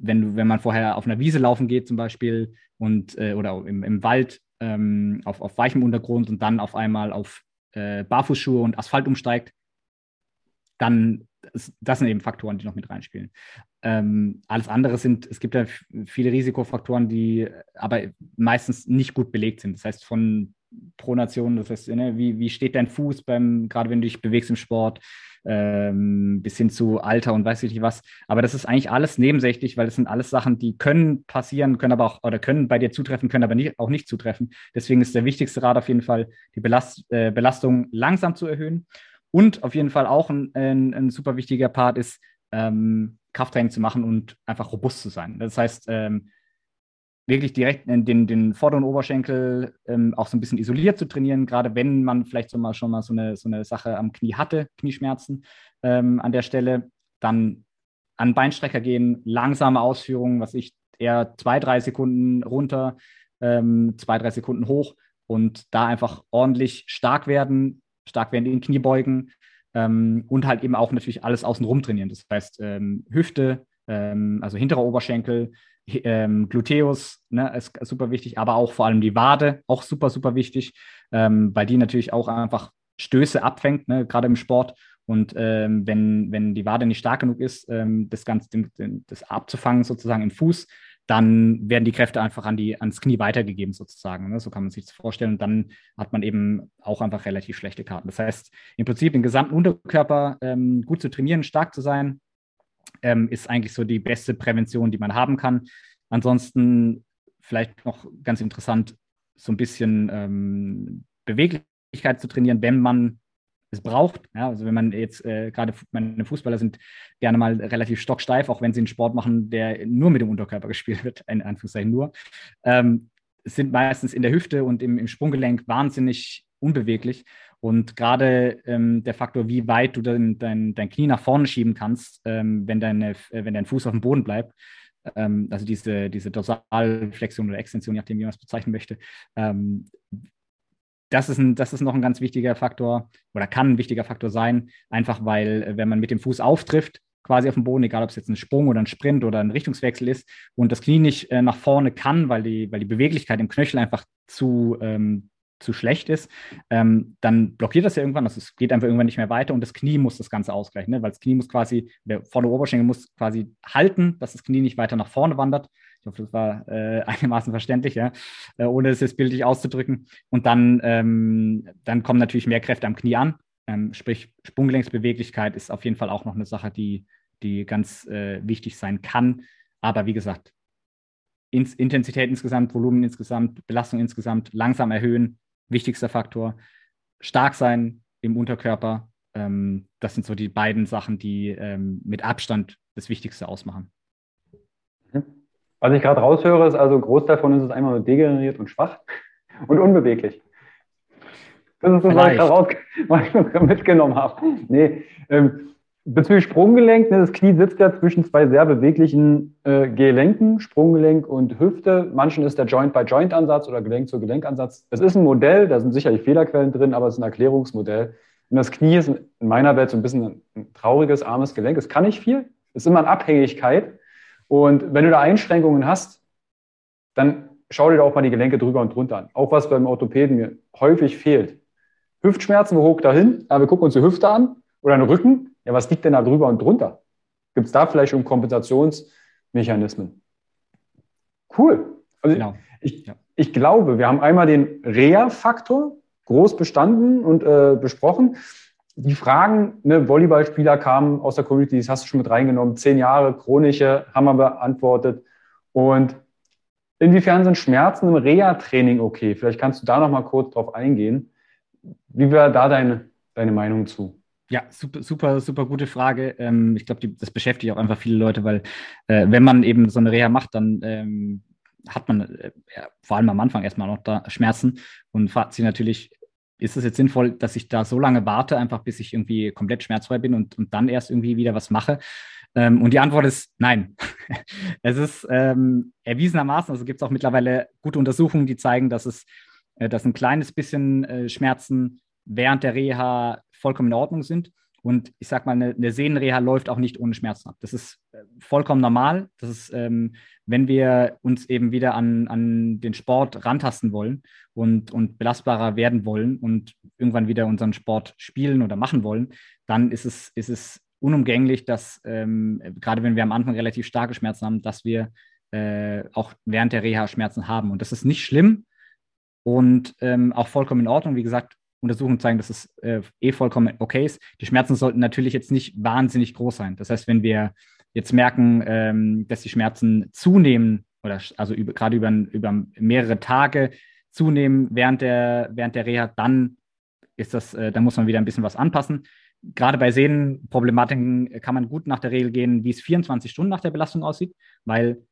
wenn, du, wenn man vorher auf einer Wiese laufen geht zum Beispiel und äh, oder im, im Wald ähm, auf, auf weichem Untergrund und dann auf einmal auf äh, Barfußschuhe und Asphalt umsteigt, dann das, sind eben Faktoren, die noch mit reinspielen. Ähm, alles andere sind, es gibt ja viele Risikofaktoren, die aber meistens nicht gut belegt sind. Das heißt, von Pronation, das heißt, ne, wie, wie steht dein Fuß beim, gerade wenn du dich bewegst im Sport, ähm, bis hin zu Alter und weiß ich nicht was. Aber das ist eigentlich alles nebensächlich, weil das sind alles Sachen, die können passieren, können aber auch oder können bei dir zutreffen, können aber nicht, auch nicht zutreffen. Deswegen ist der wichtigste Rat auf jeden Fall, die Belast, äh, Belastung langsam zu erhöhen und auf jeden Fall auch ein, ein, ein super wichtiger Part ist, ähm, Krafttraining zu machen und einfach robust zu sein. Das heißt, ähm, wirklich direkt den, den vorderen Oberschenkel ähm, auch so ein bisschen isoliert zu trainieren, gerade wenn man vielleicht so mal, schon mal so eine, so eine Sache am Knie hatte, Knieschmerzen ähm, an der Stelle, dann an Beinstrecker gehen, langsame Ausführungen, was ich eher zwei, drei Sekunden runter, ähm, zwei, drei Sekunden hoch und da einfach ordentlich stark werden, stark werden in Kniebeugen ähm, und halt eben auch natürlich alles außenrum trainieren. Das heißt, ähm, Hüfte, ähm, also hinterer Oberschenkel, ähm, Gluteus, ne, ist super wichtig, aber auch vor allem die Wade, auch super, super wichtig, ähm, weil die natürlich auch einfach Stöße abfängt, ne, gerade im Sport. Und ähm, wenn, wenn die Wade nicht stark genug ist, ähm, das Ganze das abzufangen, sozusagen im Fuß, dann werden die Kräfte einfach an die, ans Knie weitergegeben, sozusagen. Ne? So kann man sich das vorstellen. Und dann hat man eben auch einfach relativ schlechte Karten. Das heißt, im Prinzip den gesamten Unterkörper ähm, gut zu trainieren, stark zu sein, ähm, ist eigentlich so die beste Prävention, die man haben kann. Ansonsten vielleicht noch ganz interessant, so ein bisschen ähm, Beweglichkeit zu trainieren, wenn man es braucht. Ja, also wenn man jetzt äh, gerade meine Fußballer sind gerne mal relativ stocksteif, auch wenn sie einen Sport machen, der nur mit dem Unterkörper gespielt wird, in Anführungszeichen nur, ähm, sind meistens in der Hüfte und im, im Sprunggelenk wahnsinnig unbeweglich. Und gerade ähm, der Faktor, wie weit du dein, dein, dein Knie nach vorne schieben kannst, ähm, wenn, deine, äh, wenn dein Fuß auf dem Boden bleibt, ähm, also diese, diese Dorsalflexion oder Extension, je nachdem, wie man es bezeichnen möchte, ähm, das ist, ein, das ist noch ein ganz wichtiger Faktor oder kann ein wichtiger Faktor sein, einfach weil, äh, wenn man mit dem Fuß auftrifft, quasi auf dem Boden, egal ob es jetzt ein Sprung oder ein Sprint oder ein Richtungswechsel ist und das Knie nicht äh, nach vorne kann, weil die, weil die Beweglichkeit im Knöchel einfach zu, ähm, zu schlecht ist, ähm, dann blockiert das ja irgendwann, also es geht einfach irgendwann nicht mehr weiter und das Knie muss das Ganze ausgleichen, ne? weil das Knie muss quasi, der vordere Oberschenkel muss quasi halten, dass das Knie nicht weiter nach vorne wandert ich hoffe, das war äh, einigermaßen verständlich, ja, äh, ohne es jetzt bildlich auszudrücken. Und dann, ähm, dann kommen natürlich mehr Kräfte am Knie an. Ähm, sprich, Sprunggelenksbeweglichkeit ist auf jeden Fall auch noch eine Sache, die, die ganz äh, wichtig sein kann. Aber wie gesagt, Intensität insgesamt, Volumen insgesamt, Belastung insgesamt langsam erhöhen, wichtigster Faktor. Stark sein im Unterkörper, ähm, das sind so die beiden Sachen, die ähm, mit Abstand das Wichtigste ausmachen. Mhm. Was ich gerade raushöre, ist also, Großteil davon ist es einmal nur degeneriert und schwach und unbeweglich. Das ist das, was ich, ich mitgenommen habe. Nee, ähm, bezüglich Sprunggelenk, ne, das Knie sitzt ja zwischen zwei sehr beweglichen äh, Gelenken, Sprunggelenk und Hüfte. Manchen ist der Joint-by-Joint-Ansatz oder Gelenk-zu-Gelenk-Ansatz. Es ist ein Modell, da sind sicherlich Fehlerquellen drin, aber es ist ein Erklärungsmodell. Und das Knie ist in meiner Welt so ein bisschen ein trauriges, armes Gelenk. Es kann nicht viel. Es ist immer in Abhängigkeit. Und wenn du da Einschränkungen hast, dann schau dir da auch mal die Gelenke drüber und drunter an. Auch was beim Orthopäden mir häufig fehlt. Hüftschmerzen, wo hoch dahin? Ja, wir gucken uns die Hüfte an oder den Rücken. Ja, was liegt denn da drüber und drunter? Gibt es da vielleicht schon Kompensationsmechanismen? Cool. Also genau. ich, ja. ich glaube, wir haben einmal den Reha-Faktor groß bestanden und äh, besprochen die Fragen, ne, Volleyballspieler kamen aus der Community, das hast du schon mit reingenommen, zehn Jahre chronische, haben wir beantwortet. Und inwiefern sind Schmerzen im Reha-Training okay? Vielleicht kannst du da noch mal kurz drauf eingehen. Wie wäre da deine, deine Meinung zu? Ja, super, super, super gute Frage. Ähm, ich glaube, das beschäftigt auch einfach viele Leute, weil äh, wenn man eben so eine Reha macht, dann ähm, hat man äh, ja, vor allem am Anfang erstmal noch da Schmerzen und fragt sich natürlich, ist es jetzt sinnvoll, dass ich da so lange warte, einfach bis ich irgendwie komplett schmerzfrei bin und, und dann erst irgendwie wieder was mache? Ähm, und die Antwort ist nein. es ist ähm, erwiesenermaßen, also gibt es auch mittlerweile gute Untersuchungen, die zeigen, dass es, äh, dass ein kleines bisschen äh, Schmerzen während der Reha vollkommen in Ordnung sind. Und ich sag mal, eine, eine Sehnenreha läuft auch nicht ohne Schmerzen ab. Das ist äh, vollkommen normal. Das ist, ähm, wenn wir uns eben wieder an, an den Sport rantasten wollen und, und belastbarer werden wollen und irgendwann wieder unseren Sport spielen oder machen wollen, dann ist es, ist es unumgänglich, dass ähm, gerade wenn wir am Anfang relativ starke Schmerzen haben, dass wir äh, auch während der Reha Schmerzen haben. Und das ist nicht schlimm und ähm, auch vollkommen in Ordnung. Wie gesagt, Untersuchungen zeigen, dass es äh, eh vollkommen okay ist. Die Schmerzen sollten natürlich jetzt nicht wahnsinnig groß sein. Das heißt, wenn wir jetzt merken, ähm, dass die Schmerzen zunehmen oder also über, gerade über, über mehrere Tage zunehmen während der, während der Reha, dann ist das, äh, dann muss man wieder ein bisschen was anpassen. Gerade bei Sehnenproblematiken kann man gut nach der Regel gehen, wie es 24 Stunden nach der Belastung aussieht, weil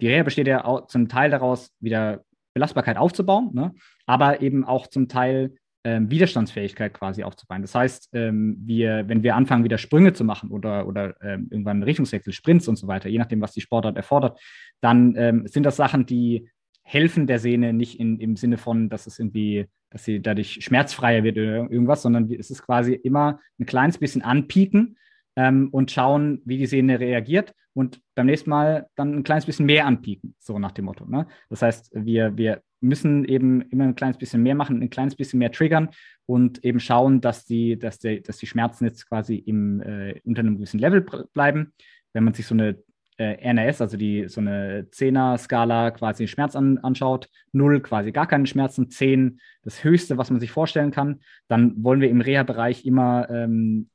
die Reha besteht ja auch zum Teil daraus, wieder Belastbarkeit aufzubauen, ne? aber eben auch zum Teil ähm, Widerstandsfähigkeit quasi aufzubauen. Das heißt, ähm, wir, wenn wir anfangen, wieder Sprünge zu machen oder, oder ähm, irgendwann Richtungswechsel, Sprints und so weiter, je nachdem, was die Sportart erfordert, dann ähm, sind das Sachen, die helfen der Sehne nicht in, im Sinne von, dass es irgendwie, dass sie dadurch schmerzfreier wird oder irgendwas, sondern es ist quasi immer ein kleines bisschen anpieken ähm, und schauen, wie die Sehne reagiert und beim nächsten Mal dann ein kleines bisschen mehr anpieken, so nach dem Motto. Ne? Das heißt, wir, wir müssen eben immer ein kleines bisschen mehr machen, ein kleines bisschen mehr triggern und eben schauen, dass die, dass die, dass die Schmerzen jetzt quasi im, äh, unter einem gewissen Level bleiben. Wenn man sich so eine äh, RNS, also die so eine Zehner-Skala quasi Schmerz an, anschaut, null quasi gar keine Schmerzen, zehn das Höchste, was man sich vorstellen kann, dann wollen wir im Reha-Bereich immer ähm,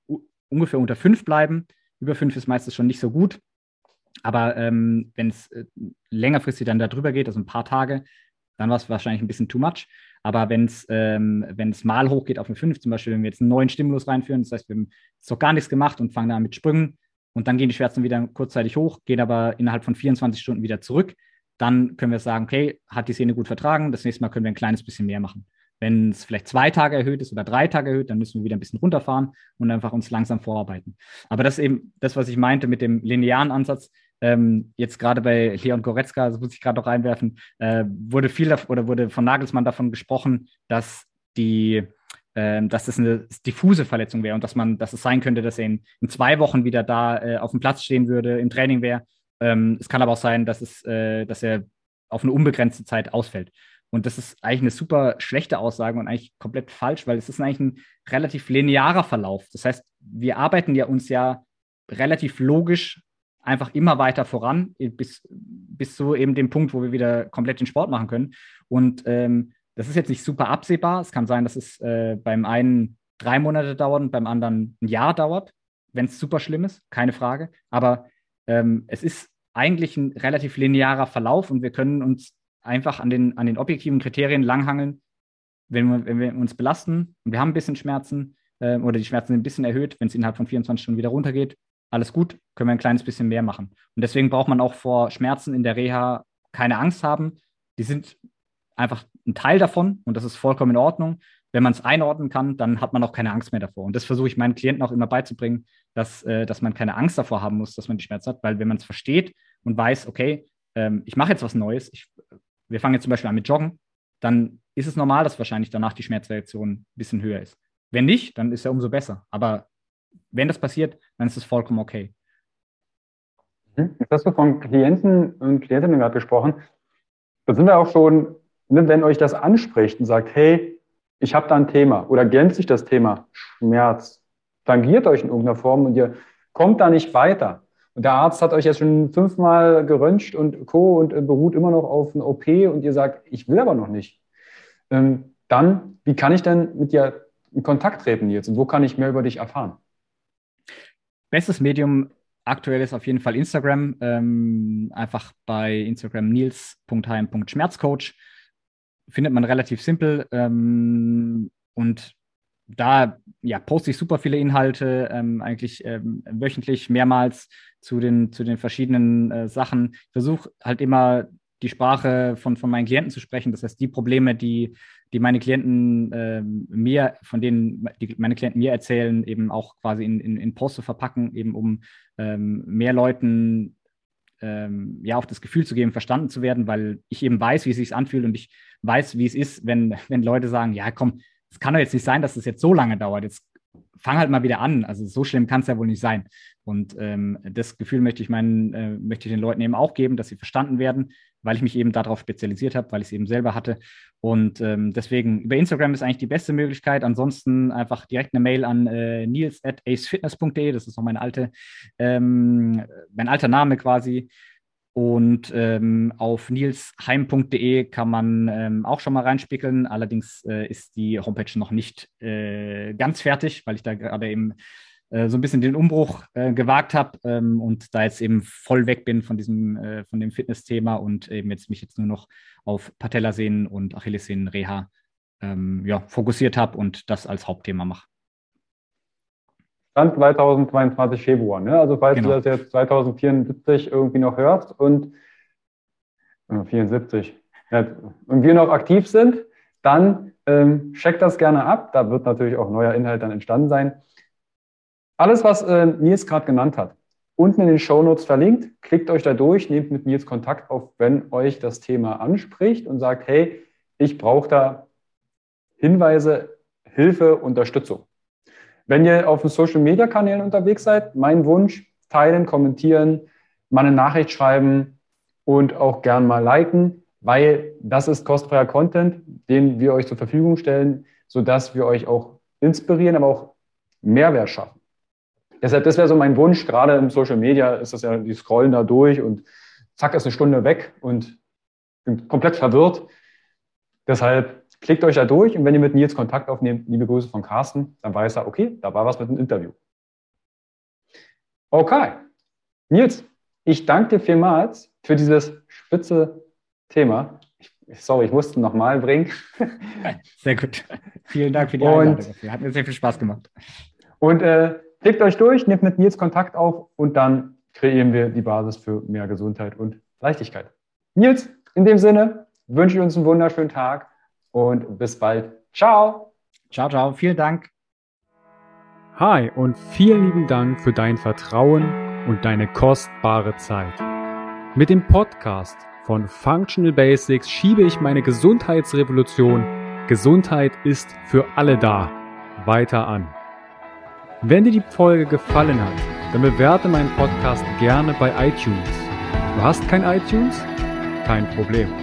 ungefähr unter fünf bleiben. Über fünf ist meistens schon nicht so gut. Aber ähm, wenn es äh, längerfristig dann darüber geht, also ein paar Tage, dann war es wahrscheinlich ein bisschen too much. Aber wenn es ähm, mal hochgeht auf eine 5, zum Beispiel, wenn wir jetzt einen neuen Stimulus reinführen, das heißt, wir haben noch gar nichts gemacht und fangen da mit Sprüngen und dann gehen die Schmerzen wieder kurzzeitig hoch, gehen aber innerhalb von 24 Stunden wieder zurück, dann können wir sagen, okay, hat die Sehne gut vertragen, das nächste Mal können wir ein kleines bisschen mehr machen. Wenn es vielleicht zwei Tage erhöht ist oder drei Tage erhöht, dann müssen wir wieder ein bisschen runterfahren und einfach uns langsam vorarbeiten. Aber das ist eben das, was ich meinte mit dem linearen Ansatz. Ähm, jetzt gerade bei Leon Goretzka, das muss ich gerade noch reinwerfen, äh, wurde viel oder wurde von Nagelsmann davon gesprochen, dass die ähm, dass das eine diffuse Verletzung wäre und dass man, dass es sein könnte, dass er in, in zwei Wochen wieder da äh, auf dem Platz stehen würde, im Training wäre. Ähm, es kann aber auch sein, dass es, äh, dass er auf eine unbegrenzte Zeit ausfällt. Und das ist eigentlich eine super schlechte Aussage und eigentlich komplett falsch, weil es ist eigentlich ein relativ linearer Verlauf. Das heißt, wir arbeiten ja uns ja relativ logisch einfach immer weiter voran, bis, bis zu eben dem Punkt, wo wir wieder komplett den Sport machen können. Und ähm, das ist jetzt nicht super absehbar. Es kann sein, dass es äh, beim einen drei Monate dauert und beim anderen ein Jahr dauert, wenn es super schlimm ist, keine Frage. Aber ähm, es ist eigentlich ein relativ linearer Verlauf und wir können uns einfach an den, an den objektiven Kriterien langhangeln, wenn wir, wenn wir uns belasten und wir haben ein bisschen Schmerzen äh, oder die Schmerzen sind ein bisschen erhöht, wenn es innerhalb von 24 Stunden wieder runtergeht, alles gut, können wir ein kleines bisschen mehr machen. Und deswegen braucht man auch vor Schmerzen in der Reha keine Angst haben. Die sind einfach ein Teil davon und das ist vollkommen in Ordnung. Wenn man es einordnen kann, dann hat man auch keine Angst mehr davor. Und das versuche ich meinen Klienten auch immer beizubringen, dass, äh, dass man keine Angst davor haben muss, dass man die Schmerzen hat, weil wenn man es versteht und weiß, okay, ähm, ich mache jetzt was Neues, ich, wir fangen jetzt zum Beispiel an mit Joggen, dann ist es normal, dass wahrscheinlich danach die Schmerzreaktion ein bisschen höher ist. Wenn nicht, dann ist ja umso besser. Aber wenn das passiert, dann ist es vollkommen okay. Mhm. Jetzt hast du von Klienten und Klientinnen gerade gesprochen. Da sind wir auch schon Ne, wenn euch das anspricht und sagt, hey, ich habe da ein Thema oder gänzt sich das Thema Schmerz, tangiert euch in irgendeiner Form und ihr kommt da nicht weiter. Und der Arzt hat euch jetzt schon fünfmal geröntgt und Co. und beruht immer noch auf eine OP und ihr sagt, ich will aber noch nicht. Ähm, dann, wie kann ich denn mit dir in Kontakt treten jetzt und wo kann ich mehr über dich erfahren? Bestes Medium aktuell ist auf jeden Fall Instagram. Ähm, einfach bei Instagram nils.heim.schmerzcoach findet man relativ simpel. Ähm, und da ja, poste ich super viele Inhalte, ähm, eigentlich ähm, wöchentlich mehrmals zu den, zu den verschiedenen äh, Sachen. Ich versuche halt immer die Sprache von, von meinen Klienten zu sprechen. Das heißt, die Probleme, die, die meine Klienten äh, mir, von denen die meine Klienten mir erzählen, eben auch quasi in, in, in Post zu verpacken, eben um ähm, mehr Leuten ähm, ja auch das Gefühl zu geben, verstanden zu werden, weil ich eben weiß, wie es sich anfühlt und ich weiß, wie es ist, wenn, wenn Leute sagen, ja komm, es kann doch jetzt nicht sein, dass das jetzt so lange dauert. Jetzt fang halt mal wieder an. Also so schlimm kann es ja wohl nicht sein. Und ähm, das Gefühl möchte ich meinen, äh, möchte ich den Leuten eben auch geben, dass sie verstanden werden, weil ich mich eben darauf spezialisiert habe, weil ich es eben selber hatte. Und ähm, deswegen über Instagram ist eigentlich die beste Möglichkeit. Ansonsten einfach direkt eine Mail an äh, nils. Das ist noch meine alte, ähm, mein alter Name quasi. Und ähm, auf nilsheim.de kann man ähm, auch schon mal reinspickeln. Allerdings äh, ist die Homepage noch nicht äh, ganz fertig, weil ich da gerade eben äh, so ein bisschen den Umbruch äh, gewagt habe ähm, und da jetzt eben voll weg bin von diesem, äh, von dem Fitness-Thema und eben jetzt mich jetzt nur noch auf Patellasehnen und Achillessehnen-Reha ähm, ja, fokussiert habe und das als Hauptthema mache. Stand 2022 Februar. Ne? Also falls genau. du das jetzt 2074 irgendwie noch hörst und äh, 74 ja, und wir noch aktiv sind, dann ähm, checkt das gerne ab. Da wird natürlich auch neuer Inhalt dann entstanden sein. Alles, was äh, Nils gerade genannt hat, unten in den Show Notes verlinkt. Klickt euch da durch, nehmt mit Nils Kontakt auf, wenn euch das Thema anspricht und sagt, hey, ich brauche da Hinweise, Hilfe, Unterstützung. Wenn ihr auf den Social Media Kanälen unterwegs seid, mein Wunsch, teilen, kommentieren, mal eine Nachricht schreiben und auch gern mal liken, weil das ist kostenfreier Content, den wir euch zur Verfügung stellen, sodass wir euch auch inspirieren, aber auch Mehrwert schaffen. Deshalb, das wäre so mein Wunsch. Gerade im Social Media ist das ja, die scrollen da durch und zack, ist eine Stunde weg und bin komplett verwirrt. Deshalb Klickt euch da durch und wenn ihr mit Nils Kontakt aufnehmt, liebe Grüße von Carsten, dann weiß er, okay, da war was mit dem Interview. Okay. Nils, ich danke dir vielmals für dieses spitze Thema. Ich, sorry, ich musste nochmal bringen. Sehr gut. Vielen Dank für die Einladung. Und, Hat mir sehr viel Spaß gemacht. Und äh, klickt euch durch, nehmt mit Nils Kontakt auf und dann kreieren wir die Basis für mehr Gesundheit und Leichtigkeit. Nils, in dem Sinne wünsche ich uns einen wunderschönen Tag und bis bald. Ciao. Ciao, ciao. Vielen Dank. Hi und vielen lieben Dank für dein Vertrauen und deine kostbare Zeit. Mit dem Podcast von Functional Basics schiebe ich meine Gesundheitsrevolution Gesundheit ist für alle da weiter an. Wenn dir die Folge gefallen hat, dann bewerte meinen Podcast gerne bei iTunes. Du hast kein iTunes? Kein Problem.